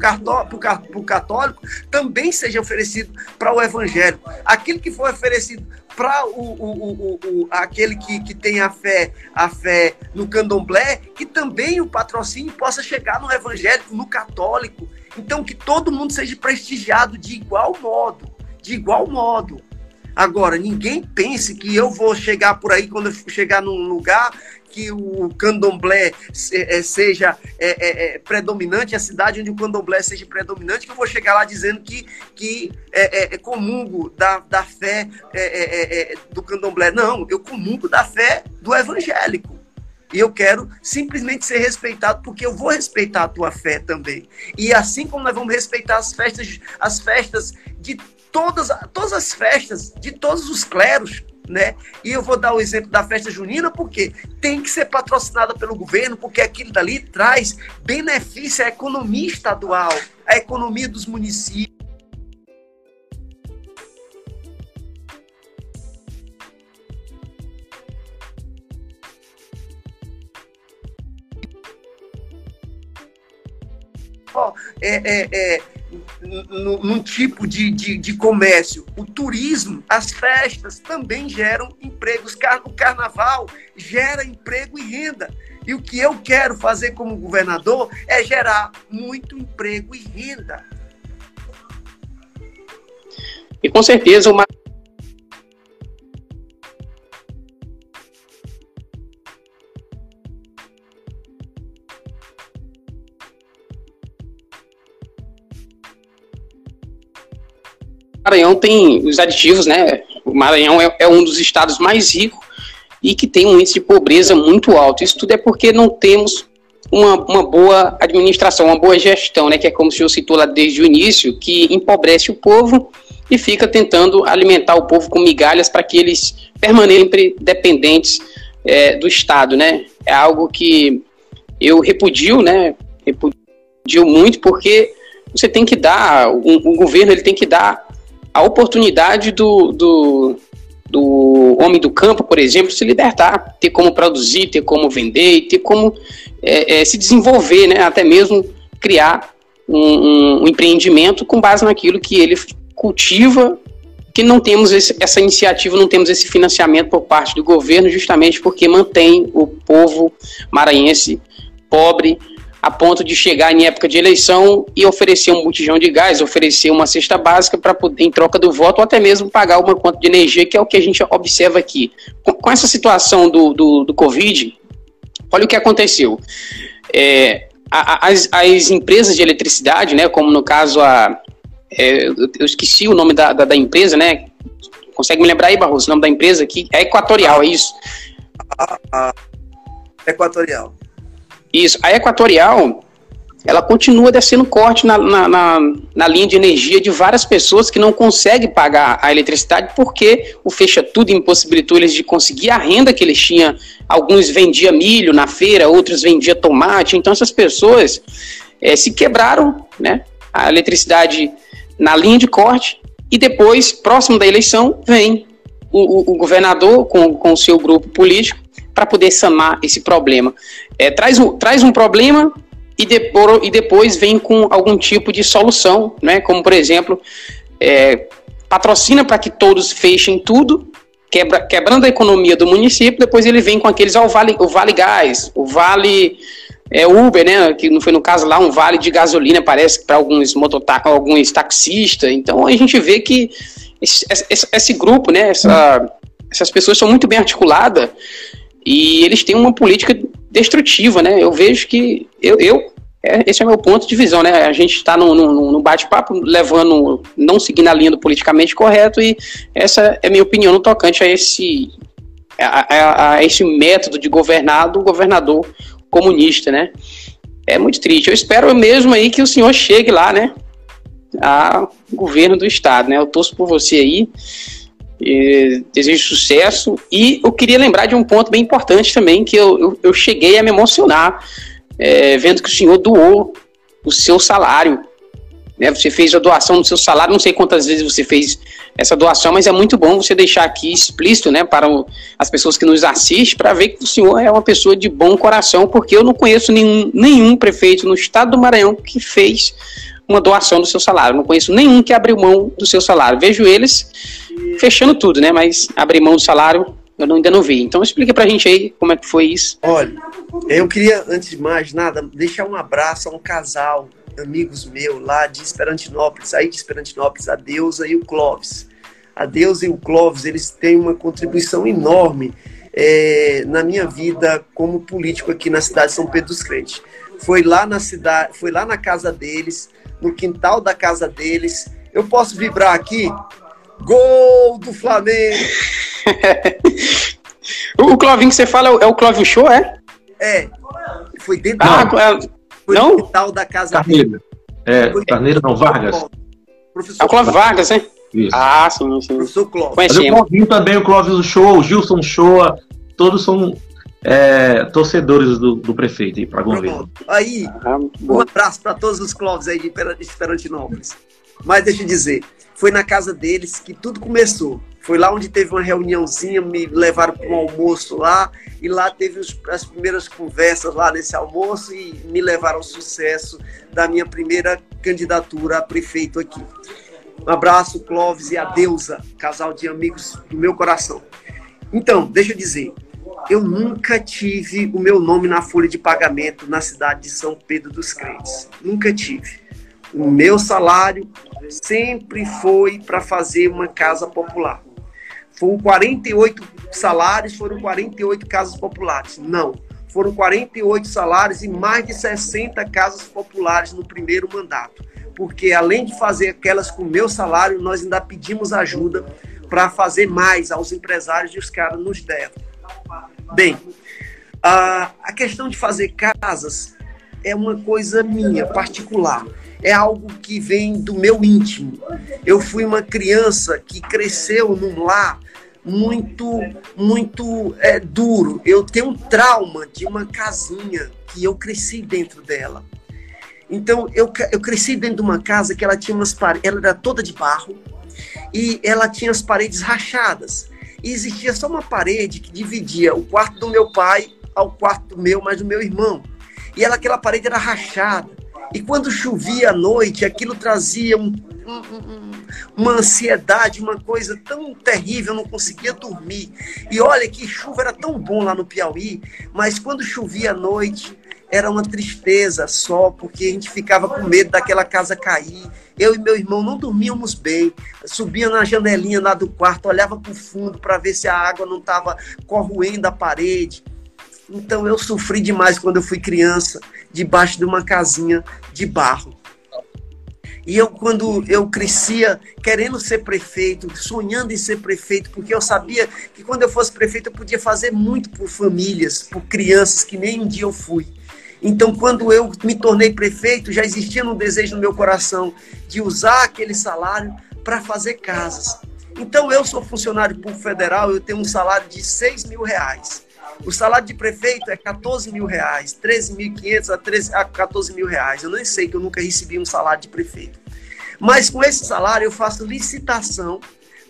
o católico também seja oferecido para o evangélico. Aquilo que for oferecido para o, o, o, o, aquele que, que tem a fé, a fé no candomblé, que também o patrocínio possa chegar no evangélico, no católico. Então, que todo mundo seja prestigiado de igual modo. De igual modo. Agora, ninguém pense que eu vou chegar por aí, quando eu chegar num lugar, que o candomblé é, seja é, é, é, predominante, a cidade onde o candomblé seja predominante, que eu vou chegar lá dizendo que, que é, é comungo da, da fé do candomblé. Não, eu comungo da fé do evangélico. E eu quero simplesmente ser respeitado, porque eu vou respeitar a tua fé também. E assim como nós vamos respeitar as festas, as festas de todas, todas as festas de todos os cleros, né? E eu vou dar o exemplo da festa junina, porque tem que ser patrocinada pelo governo, porque aquilo dali traz benefício à economia estadual, à economia dos municípios. é, é, é, num tipo de, de, de, comércio. O turismo, as festas também geram empregos. O carnaval gera emprego e renda. E o que eu quero fazer como governador é gerar muito emprego e renda. E com certeza uma Maranhão tem os aditivos, né? O Maranhão é, é, um dos estados mais ricos e que tem um índice de pobreza muito alto. Isso tudo é porque não temos uma, uma boa administração, uma boa gestão, né? Que é como o senhor citou lá desde o início, que empobrece o povo e fica tentando alimentar o povo com migalhas para que eles permaneçam dependentes é, do Estado, né? É algo que eu repudio, né? Repudio muito porque você tem que dar, o, o governo ele tem que dar a oportunidade do, do, do homem do campo, por exemplo, se libertar, ter como produzir, ter como vender, ter como é, é, se desenvolver, né? até mesmo criar um, um, um, empreendimento com base naquilo que ele cultiva, que não temos esse, essa iniciativa, não temos esse financiamento por parte do governo, justamente porque mantém o povo maranhense pobre, a ponto de chegar em época de eleição e oferecer um botijão de gás, oferecer uma cesta básica para em troca do voto, ou até mesmo pagar uma conta de energia, que é o que a gente observa aqui. Com, com essa situação do, do, do, Covid, olha o que aconteceu. É, a, as, as, empresas de eletricidade, né, como no caso a. É, eu esqueci o nome da, da, da, empresa, né? Consegue me lembrar aí, Barroso, o nome da empresa aqui? É Equatorial, é isso? A, a Equatorial. Isso. A Equatorial, ela continua descendo corte na, na, na, na, linha de energia de várias pessoas que não conseguem pagar a eletricidade porque o fecha tudo impossibilitou eles de conseguir a renda que eles tinham. Alguns vendiam milho na feira, outros vendiam tomate. Então essas pessoas é, se quebraram, né? A eletricidade na linha de corte e depois, próximo da eleição, vem o, o, o governador com, com o seu grupo político para poder sanar esse problema. É, traz, um, traz um problema e, depois, e depois vem com algum tipo de solução, né? como por exemplo, é, patrocina para que todos fechem tudo, quebra, quebrando a economia do município, depois ele vem com aqueles, ó, o, vale, o Vale Gás, o Vale é, Uber, né? Que não foi no caso lá um vale de gasolina, parece para alguns mototáxis, alguns taxistas. Então a gente vê que esse, esse, esse grupo, né? Essa, essas pessoas são muito bem articuladas e eles têm uma política destrutiva, né? Eu vejo que eu, eu é, esse é meu ponto de visão, né? A gente está no, no, no bate-papo levando, não seguindo a linha do politicamente correto e essa é minha opinião no tocante a esse a, a, a esse método de governar do governador comunista, né? É muito triste. Eu espero mesmo aí que o senhor chegue lá, né? A governo do estado, né? Eu torço por você aí. E desejo sucesso. E eu queria lembrar de um ponto bem importante também, que eu, eu, eu cheguei a me emocionar é, vendo que o senhor doou o seu salário. Né? Você fez a doação do seu salário, não sei quantas vezes você fez essa doação, mas é muito bom você deixar aqui explícito né, para o, as pessoas que nos assistem, para ver que o senhor é uma pessoa de bom coração, porque eu não conheço nenhum, nenhum prefeito no estado do Maranhão que fez uma doação do seu salário. Não conheço nenhum que abriu mão do seu salário. Vejo eles fechando tudo, né? Mas abrir mão do salário eu ainda não vi. Então explica pra gente aí como é que foi isso. Olha, eu queria, antes de mais nada, deixar um abraço a um casal, amigos meus lá de Esperantinópolis, aí de Esperantinópolis, a Deusa e o Clóvis. A Deusa e o Clóvis, eles têm uma contribuição enorme é, na minha vida como político aqui na cidade de São Pedro dos Crentes. Foi lá na cidade, foi lá na casa deles, no quintal da casa deles. Eu posso vibrar aqui? Gol do Flamengo! o Clovinho que você fala é o Clovin Show, é? É. Foi dentro ah, da, foi não? no quintal da casa Carneiro. dele. É, foi Carneiro não, Vargas. Professor é o Clóvis Vargas, hein? Isso. Ah, sim, sim. Professor Clóvis. Mas também, o Clóvis Show, o Gilson Show, todos são é, torcedores do, do prefeito aí para governo. Aí, ah, um abraço para todos os Clóvis aí de Esperantinópolis. Mas deixa eu dizer, foi na casa deles que tudo começou. Foi lá onde teve uma reuniãozinha, me levaram para um almoço lá, e lá teve os, as primeiras conversas lá nesse almoço e me levaram ao sucesso da minha primeira candidatura a prefeito aqui. Um abraço, Clóvis e a Deusa, casal de amigos do meu coração. Então, deixa eu dizer, eu nunca tive o meu nome na folha de pagamento na cidade de São Pedro dos Crentes. Nunca tive. O meu salário sempre foi para fazer uma casa popular. Foram 48 salários, foram 48 casas populares. Não. Foram 48 salários e mais de 60 casas populares no primeiro mandato. Porque além de fazer aquelas com meu salário, nós ainda pedimos ajuda para fazer mais aos empresários e os caras nos deram. Bem, a questão de fazer casas é uma coisa minha, particular é algo que vem do meu íntimo. Eu fui uma criança que cresceu num lar muito, muito é, duro. Eu tenho um trauma de uma casinha que eu cresci dentro dela. Então, eu, eu cresci dentro de uma casa que ela tinha umas paredes, ela era toda de barro e ela tinha as paredes rachadas. E existia só uma parede que dividia o quarto do meu pai ao quarto meu, mais do meu irmão. E ela, aquela parede era rachada. E quando chovia à noite, aquilo trazia um, um, uma ansiedade, uma coisa tão terrível, eu não conseguia dormir. E olha que chuva era tão bom lá no Piauí, mas quando chovia à noite, era uma tristeza só, porque a gente ficava com medo daquela casa cair. Eu e meu irmão não dormíamos bem. Subia na janelinha lá do quarto, olhava para o fundo para ver se a água não estava corroendo a parede. Então eu sofri demais quando eu fui criança, debaixo de uma casinha de barro. E eu, quando eu crescia querendo ser prefeito, sonhando em ser prefeito, porque eu sabia que quando eu fosse prefeito eu podia fazer muito por famílias, por crianças, que nem um dia eu fui. Então, quando eu me tornei prefeito, já existia um desejo no meu coração de usar aquele salário para fazer casas. Então, eu sou funcionário público federal, eu tenho um salário de 6 mil reais. O salário de prefeito é 14 mil reais, 13.500 a, a 14 mil reais. Eu nem sei que eu nunca recebi um salário de prefeito. Mas com esse salário eu faço licitação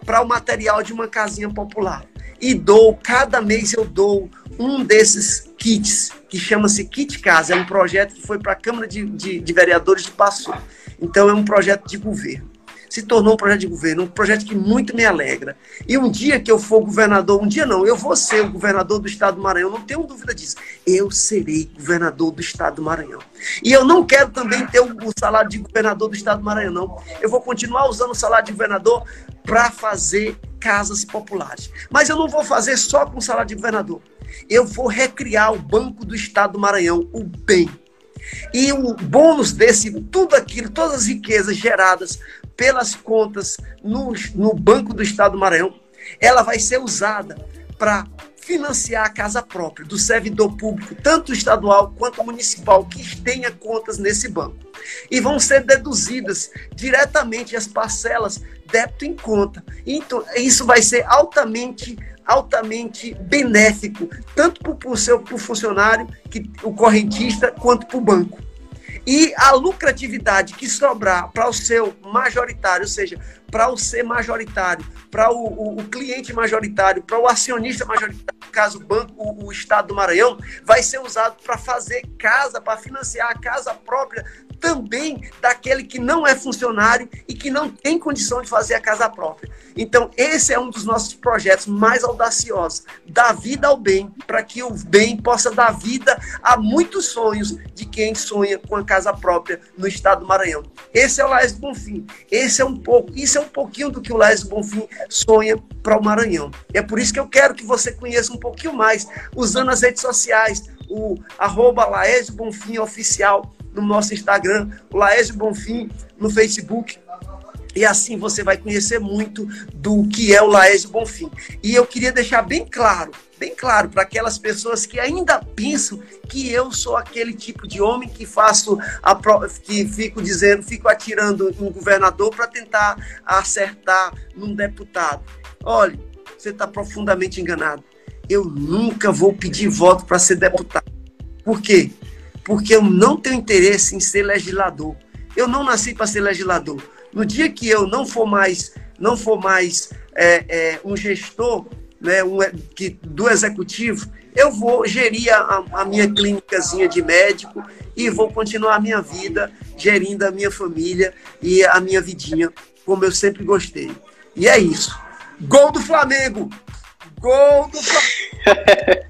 para o material de uma casinha popular. E dou, cada mês eu dou um desses kits, que chama-se Kit Casa. É um projeto que foi para a Câmara de, de, de Vereadores de Passo. Então é um projeto de governo se tornou um projeto de governo, um projeto que muito me alegra. E um dia que eu for governador, um dia não, eu vou ser o governador do estado do Maranhão, não tenho dúvida disso. Eu serei governador do estado do Maranhão. E eu não quero também ter o salário de governador do estado do Maranhão, não. Eu vou continuar usando o salário de governador para fazer casas populares. Mas eu não vou fazer só com o salário de governador. Eu vou recriar o Banco do Estado do Maranhão, o BEM. E o bônus desse, tudo aquilo, todas as riquezas geradas pelas contas no, no Banco do Estado do Maranhão, ela vai ser usada para financiar a casa própria do servidor público, tanto estadual quanto municipal, que tenha contas nesse banco. E vão ser deduzidas diretamente as parcelas débito em conta. Então, isso vai ser altamente altamente benéfico, tanto para o seu funcionário, que, o correntista, quanto para o banco. E a lucratividade que sobrar para o seu majoritário, ou seja, para o ser majoritário, para o, o, o, cliente majoritário, para o acionista majoritário, no caso o banco, o, o Estado do Maranhão, vai ser usado para fazer casa, para financiar a casa própria também daquele que não é funcionário e que não tem condição de fazer a casa própria. Então, esse é um dos nossos projetos mais audaciosos, dar vida ao bem, para que o bem possa dar vida a muitos sonhos de quem sonha com a casa própria no estado do Maranhão. Esse é o Laes Bonfim. Esse é um pouco, isso é um pouquinho do que o Laes Bonfim sonha para o Maranhão. É por isso que eu quero que você conheça um pouquinho mais, usando as redes sociais, o arroba Laes Bonfim Oficial no nosso Instagram, o Laésio Bonfim no Facebook. E assim você vai conhecer muito do que é o Laésio Bonfim. E eu queria deixar bem claro, bem claro para aquelas pessoas que ainda pensam que eu sou aquele tipo de homem que faço a que fico dizendo, fico atirando um governador para tentar acertar num deputado. Olha, você está profundamente enganado. Eu nunca vou pedir voto para ser deputado. Por quê? Porque eu não tenho interesse em ser legislador. Eu não nasci para ser legislador. No dia que eu não for mais, não for mais é, é, um gestor né, um, que, do executivo, eu vou gerir a, a minha clínicazinha de médico e vou continuar a minha vida gerindo a minha família e a minha vidinha, como eu sempre gostei. E é isso. Gol do Flamengo! Gol do Flamengo!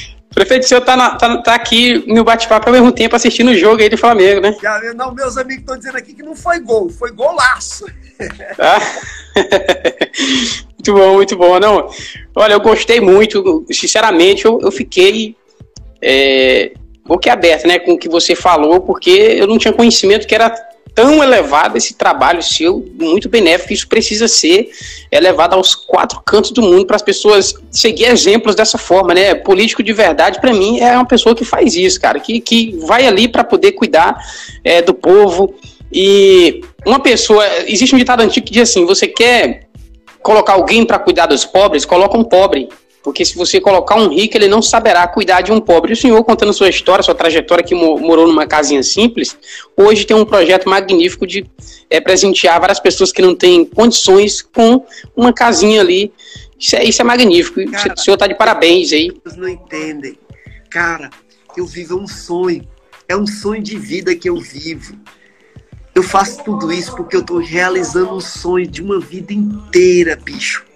Prefeito, o senhor tá, tá, tá aqui no bate-papo ao mesmo tempo assistindo o jogo aí do Flamengo, né? Não, meus amigos estão dizendo aqui que não foi gol, foi golaço. Ah. muito bom, muito bom. Não, olha, eu gostei muito, sinceramente, eu, eu fiquei é, boquiaberto, né, com o que você falou, porque eu não tinha conhecimento que era tão elevado esse trabalho seu, muito benéfico, isso precisa ser elevado aos quatro cantos do mundo para as pessoas seguir exemplos dessa forma, né? Político de verdade, para mim, é uma pessoa que faz isso, cara, que, que vai ali para poder cuidar é, do povo. E uma pessoa. Existe um ditado antigo que diz assim: você quer colocar alguém para cuidar dos pobres, coloca um pobre. Porque se você colocar um rico, ele não saberá cuidar de um pobre. E o senhor, contando sua história, sua trajetória, que morou numa casinha simples, hoje tem um projeto magnífico de é, presentear várias pessoas que não têm condições com uma casinha ali. Isso é, isso é magnífico. Cara, o senhor está de parabéns aí. Vocês não entendem. Cara, eu vivo um sonho. É um sonho de vida que eu vivo. Eu faço tudo isso porque eu estou realizando um sonho de uma vida inteira, bicho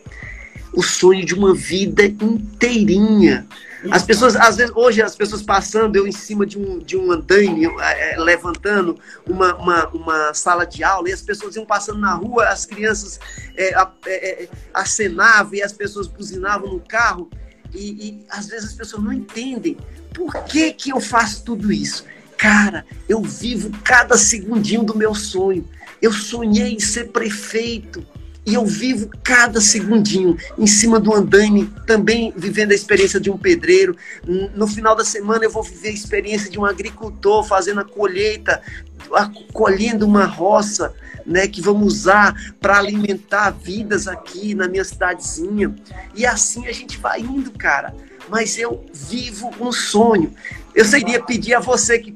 o sonho de uma vida inteirinha. As pessoas, às vezes, hoje as pessoas passando, eu em cima de um, de um andaime, é, levantando uma, uma, uma, sala de aula, e as pessoas iam passando na rua, as crianças é, é, acenavam e as pessoas buzinavam no carro, e, e às vezes as pessoas não entendem por que, que eu faço tudo isso. Cara, eu vivo cada segundinho do meu sonho. Eu sonhei em ser prefeito e eu vivo cada segundinho em cima do andaime, também vivendo a experiência de um pedreiro. No final da semana eu vou viver a experiência de um agricultor fazendo a colheita, colhendo uma roça, né, que vamos usar para alimentar vidas aqui na minha cidadezinha. E assim a gente vai indo, cara. Mas eu vivo um sonho. Eu seria pedir a você que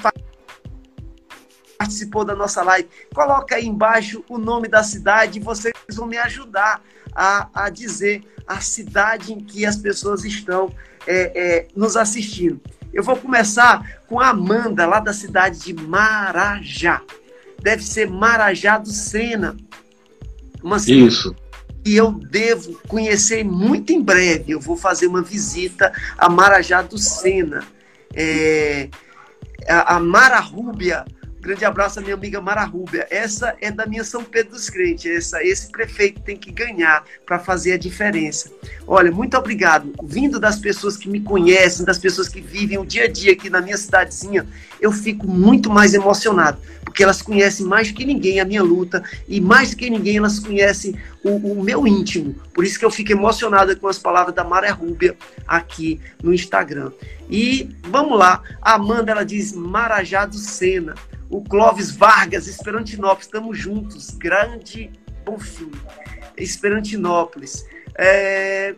participou da nossa live, coloca aí embaixo o nome da cidade e vocês vão me ajudar a, a dizer a cidade em que as pessoas estão é, é, nos assistindo. Eu vou começar com a Amanda, lá da cidade de Marajá. Deve ser Marajá do Sena. Uma cidade Isso. E eu devo conhecer muito em breve. Eu vou fazer uma visita a Marajá do Sena. É, a, a Mara Rúbia Grande abraço à minha amiga Mara Rúbia. Essa é da minha São Pedro dos Crentes. Essa, esse prefeito tem que ganhar para fazer a diferença. Olha, muito obrigado. Vindo das pessoas que me conhecem, das pessoas que vivem o dia a dia aqui na minha cidadezinha, eu fico muito mais emocionado, porque elas conhecem mais que ninguém a minha luta e mais que ninguém elas conhecem o, o meu íntimo. Por isso que eu fico emocionada com as palavras da Mara Rúbia aqui no Instagram. E vamos lá, a Amanda ela diz Marajá do Sena o Clóvis Vargas, Esperantinópolis, estamos juntos, grande Bonfim, Esperantinópolis. É,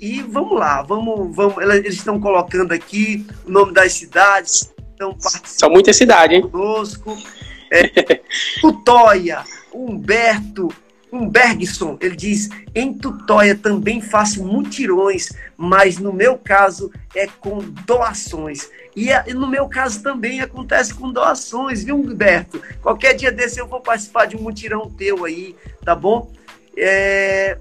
e vamos lá, vamos, vamos, eles estão colocando aqui o nome das cidades, estão São muitas cidades, hein? Conosco. É, Humberto, um Bergson, ele diz: em Tutóia também faço mutirões, mas no meu caso é com doações. E no meu caso também acontece com doações, viu, Humberto? Qualquer dia desse eu vou participar de um mutirão teu aí, tá bom? É...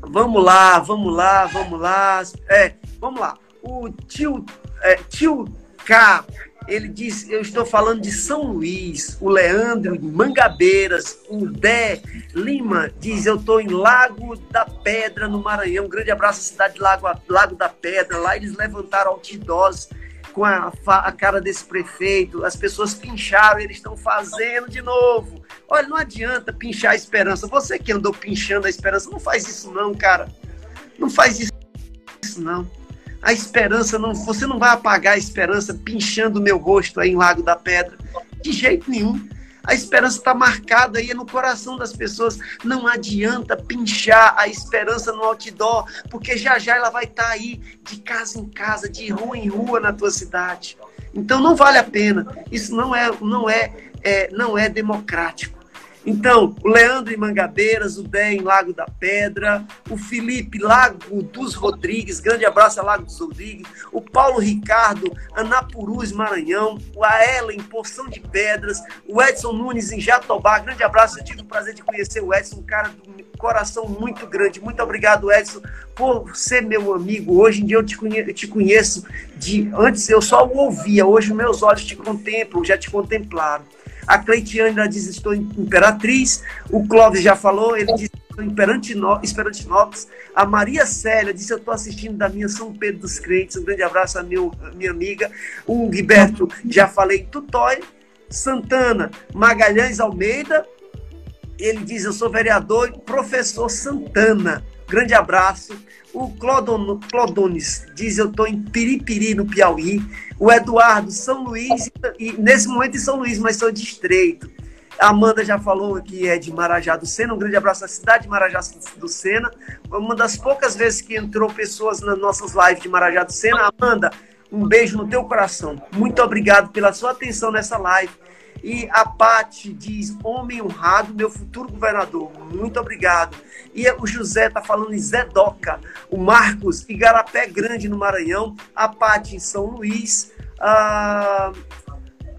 Vamos lá, vamos lá, vamos lá. É, vamos lá. O tio, é, tio K ele diz: Eu estou falando de São Luís. O Leandro de Mangabeiras. O Dé Lima diz: Eu estou em Lago da Pedra, no Maranhão. Um grande abraço à cidade de Lago, Lago da Pedra. Lá eles levantaram outdoors com a, a cara desse prefeito. As pessoas pincharam, eles estão fazendo de novo. Olha, não adianta pinchar a esperança. Você que andou pinchando a esperança, não faz isso, não, cara. Não faz isso, não. A esperança não, você não vai apagar a esperança pinchando meu rosto aí em Lago da Pedra, de jeito nenhum. A esperança está marcada aí no coração das pessoas. Não adianta pinchar a esperança no outdoor, porque já já ela vai estar tá aí de casa em casa, de rua em rua na tua cidade. Então não vale a pena. Isso não é, não é, é não é democrático. Então, o Leandro em Mangabeiras, o Dé em Lago da Pedra, o Felipe Lago dos Rodrigues, grande abraço a Lago dos Rodrigues, o Paulo Ricardo, Anapurus, Maranhão, o Aela em Porção de Pedras, o Edson Nunes em Jatobá, grande abraço, eu tive o prazer de conhecer o Edson, um cara de coração muito grande, muito obrigado Edson por ser meu amigo, hoje em dia eu te conheço, eu te conheço de, antes eu só o ouvia, hoje meus olhos te contemplam, já te contemplaram. A Cleitiane diz: Estou imperatriz. O Clóvis já falou, ele diz: Estou Esperantinópolis. A Maria Célia disse: Eu estou assistindo da minha São Pedro dos Crentes. Um grande abraço à minha amiga. O Gilberto, já falei, Tutói. Santana Magalhães Almeida. Ele diz: Eu sou vereador e professor Santana. Grande abraço. O Clodon, Clodones diz: Eu estou em Piripiri, no Piauí. O Eduardo, São Luís, e nesse momento em São Luís, mas sou distrito. A Amanda já falou que é de Marajá do Sena. Um grande abraço à cidade de Marajá do Sena. Uma das poucas vezes que entrou pessoas nas nossas lives de Marajá do Sena. Amanda, um beijo no teu coração. Muito obrigado pela sua atenção nessa live. E a Pati diz: Homem honrado, meu futuro governador. Muito obrigado. E o José está falando em Zedoca. O Marcos, Igarapé Grande, no Maranhão. A Pati em São Luís. A,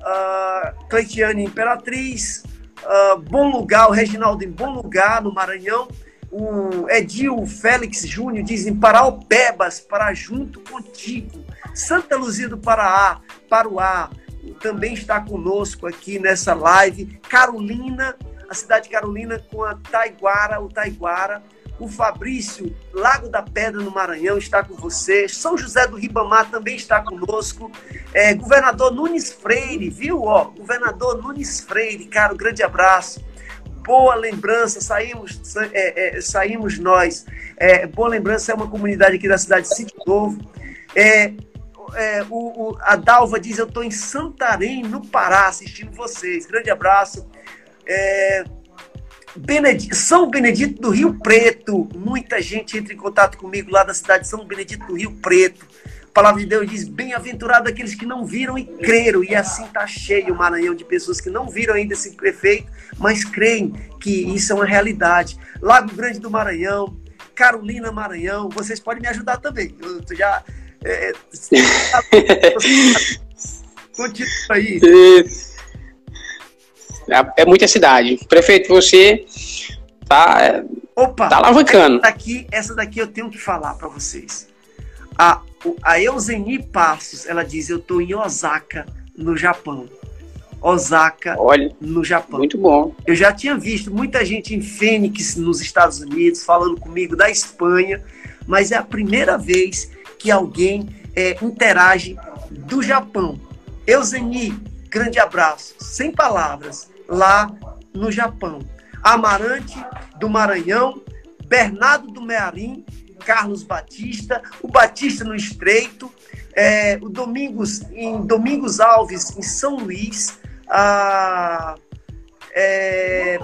a Cleitiane Imperatriz. A Bom Lugar, o Reginaldo em Bom Lugar, no Maranhão. O Edil Félix Júnior dizem Paraupebas, para junto contigo. Santa Luzia do Paraá, Paruá, também está conosco aqui nessa live. Carolina, a cidade de Carolina com a Taiguara, o Taiguara. O Fabrício, Lago da Pedra, no Maranhão, está com você. São José do Ribamar também está conosco. É, governador Nunes Freire, viu? Ó, governador Nunes Freire, cara, um grande abraço. Boa lembrança, saímos, é, é, saímos nós. É, boa lembrança é uma comunidade aqui da cidade de Sítio Novo. É, o, o, a Dalva diz: Eu estou em Santarém, no Pará, assistindo vocês. Grande abraço. É, Benedito, São Benedito do Rio Preto. Muita gente entra em contato comigo lá da cidade de São Benedito do Rio Preto. A palavra de Deus diz: Bem-aventurado aqueles que não viram e creram. E assim está cheio o Maranhão de pessoas que não viram ainda esse prefeito, mas creem que isso é uma realidade. Lago Grande do Maranhão, Carolina Maranhão, vocês podem me ajudar também. Eu já. É, Continua aí. É, é muita cidade. Prefeito, você tá, Opa, tá alavancando. Essa daqui, essa daqui eu tenho que falar para vocês. A, a Euseni Passos, ela diz: Eu estou em Osaka, no Japão. Osaka, Olha, no Japão. Muito bom. Eu já tinha visto muita gente em Fênix, nos Estados Unidos, falando comigo da Espanha, mas é a primeira vez que alguém é, interage do Japão. Euseni, grande abraço, sem palavras lá no Japão. Amarante do Maranhão, Bernardo do Mearim, Carlos Batista, o Batista no Estreito, é, o Domingos em Domingos Alves em São Luís, a é,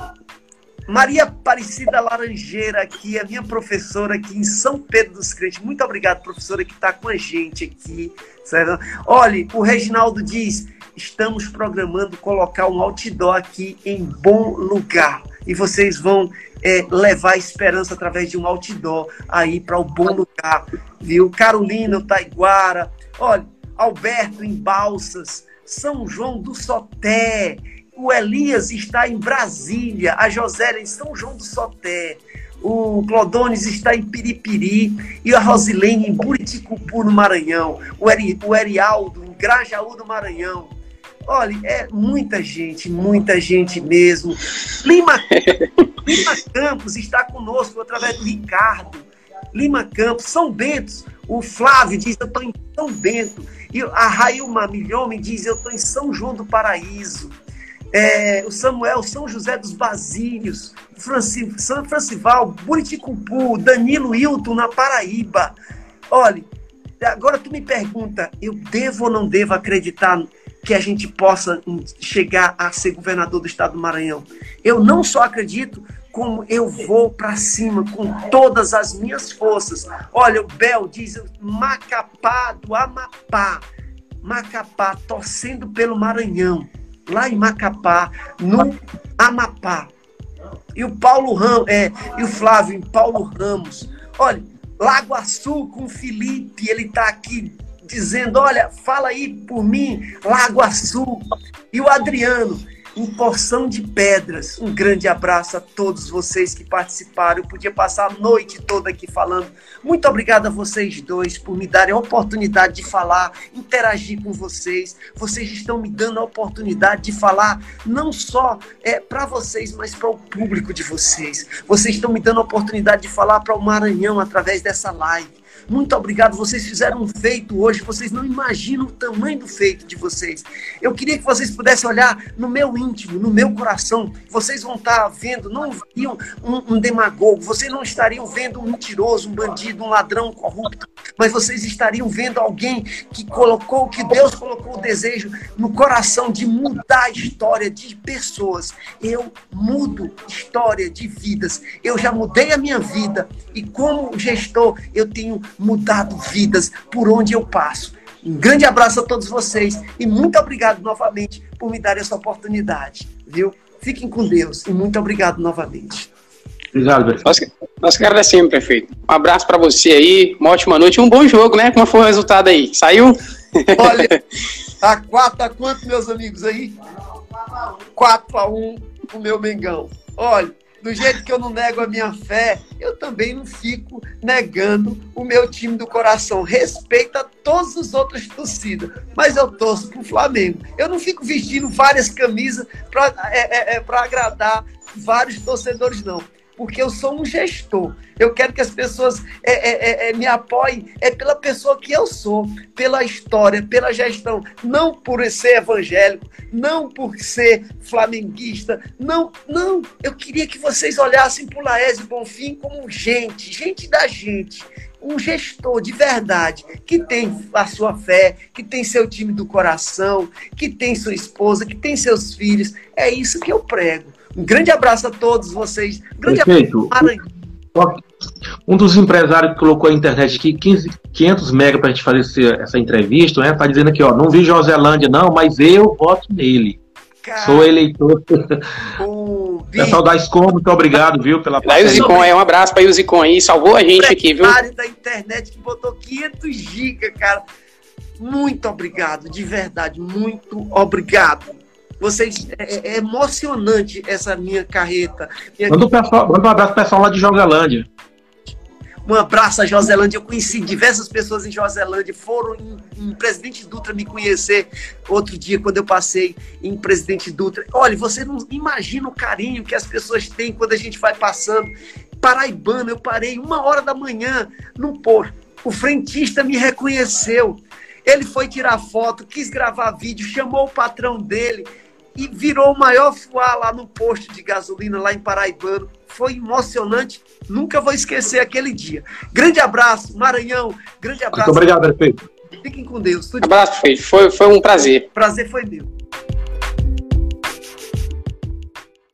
Maria Aparecida Laranjeira aqui, a minha professora aqui em São Pedro dos Crentes. Muito obrigado, professora, que está com a gente aqui. Certo? Olha, o Reginaldo diz: estamos programando colocar um outdoor aqui em bom lugar. E vocês vão é, levar esperança através de um outdoor aí para o bom lugar, viu? Carolina, Taiguara, olha, Alberto em Balsas, São João do Soté, o Elias está em Brasília, a Josélia em São João do Soté, o Clodones está em Piripiri e a Rosilene em Buriticupu, no Maranhão, o, Eri, o Erialdo em Grajaú, do Maranhão, Olha, é muita gente, muita gente mesmo. Lima, Lima Campos está conosco através do Ricardo. Lima Campos, São Bento. O Flávio diz: Eu estou em São Bento. E a Railma Milhome diz: Eu estou em São João do Paraíso. É, o Samuel, São José dos Basílios, Franci, São Francival, Buriticupu, Danilo Hilton na Paraíba. Olha, agora tu me pergunta, eu devo ou não devo acreditar que a gente possa chegar a ser governador do estado do Maranhão. Eu não só acredito, como eu vou para cima com todas as minhas forças. Olha, o Bel diz Macapá do Amapá. Macapá, torcendo pelo Maranhão. Lá em Macapá, no Amapá. E o Paulo Ramos, é, e o Flávio em Paulo Ramos. Olha, Lago Açul com Felipe, ele está aqui dizendo: Olha, fala aí por mim, Lago Azul. E o Adriano, em Porção de Pedras. Um grande abraço a todos vocês que participaram. Eu podia passar a noite toda aqui falando. Muito obrigado a vocês dois por me darem a oportunidade de falar, interagir com vocês. Vocês estão me dando a oportunidade de falar não só é, para vocês, mas para o público de vocês. Vocês estão me dando a oportunidade de falar para o Maranhão através dessa live. Muito obrigado, vocês fizeram um feito hoje, vocês não imaginam o tamanho do feito de vocês. Eu queria que vocês pudessem olhar no meu íntimo, no meu coração. Vocês vão estar vendo, não viam um, um demagogo, vocês não estariam vendo um mentiroso, um bandido, um ladrão um corrupto, mas vocês estariam vendo alguém que colocou, que Deus colocou o desejo no coração de mudar a história de pessoas. Eu mudo história de vidas. Eu já mudei a minha vida e como gestor, eu tenho mudado vidas por onde eu passo. Um grande abraço a todos vocês e muito obrigado novamente por me dar essa oportunidade, viu? Fiquem com Deus e muito obrigado novamente. Obrigado, prefeito. Nós, nós que agradecemos, prefeito. Um abraço para você aí, uma ótima noite um bom jogo, né? Como foi o resultado aí? Saiu? Olha, a 4 a quanto, meus amigos aí? 4 a 1 o meu Mengão. Olha, Do jeito que eu não nego a minha fé, eu também não fico negando o meu time do coração. Respeita todos os outros torcidas, mas eu torço pro Flamengo. Eu não fico vestindo várias camisas para é, é, é, agradar vários torcedores, não porque eu sou um gestor. Eu quero que as pessoas é, é, é, é, me apoiem é pela pessoa que eu sou, pela história, pela gestão, não por ser evangélico, não por ser flamenguista, não, não. Eu queria que vocês olhassem para o Laésio Bonfim como gente, gente da gente, um gestor de verdade, que tem a sua fé, que tem seu time do coração, que tem sua esposa, que tem seus filhos. É isso que eu prego. Um grande abraço a todos vocês. Um grande Perfeito. abraço. Um dos empresários que colocou a internet aqui, 15, 500 mega para a gente fazer esse, essa entrevista, né? Tá dizendo aqui, ó, não vi Joselândia não, mas eu voto nele. Cara, Sou eleitor. O Pessoal da Escom, muito obrigado, viu, pela Zicom, é um abraço para o Zicom aí, salvou a gente aqui, viu? da internet que botou 500 GB, cara. Muito obrigado, de verdade, muito obrigado. Vocês, é, é emocionante essa minha carreta. Minha... Manda, um pessoal, manda um abraço pessoal lá de Joselândia. Um abraço a Joselândia. Eu conheci diversas pessoas em Joselândia. Foram em, em, Presidente Dutra me conhecer outro dia, quando eu passei em Presidente Dutra. Olha, você não imagina o carinho que as pessoas têm quando a gente vai passando. Paraibano, eu parei uma hora da manhã no posto. O frentista me reconheceu. Ele foi tirar foto, quis gravar vídeo, chamou o patrão dele e virou o maior fuá lá no posto de gasolina, lá em Paraibano. Foi emocionante, nunca vou esquecer aquele dia. Grande abraço, Maranhão, grande abraço. Muito obrigado, prefeito. Fiquem com Deus. Tudo abraço, prefeito. Foi, foi um prazer. Prazer foi meu.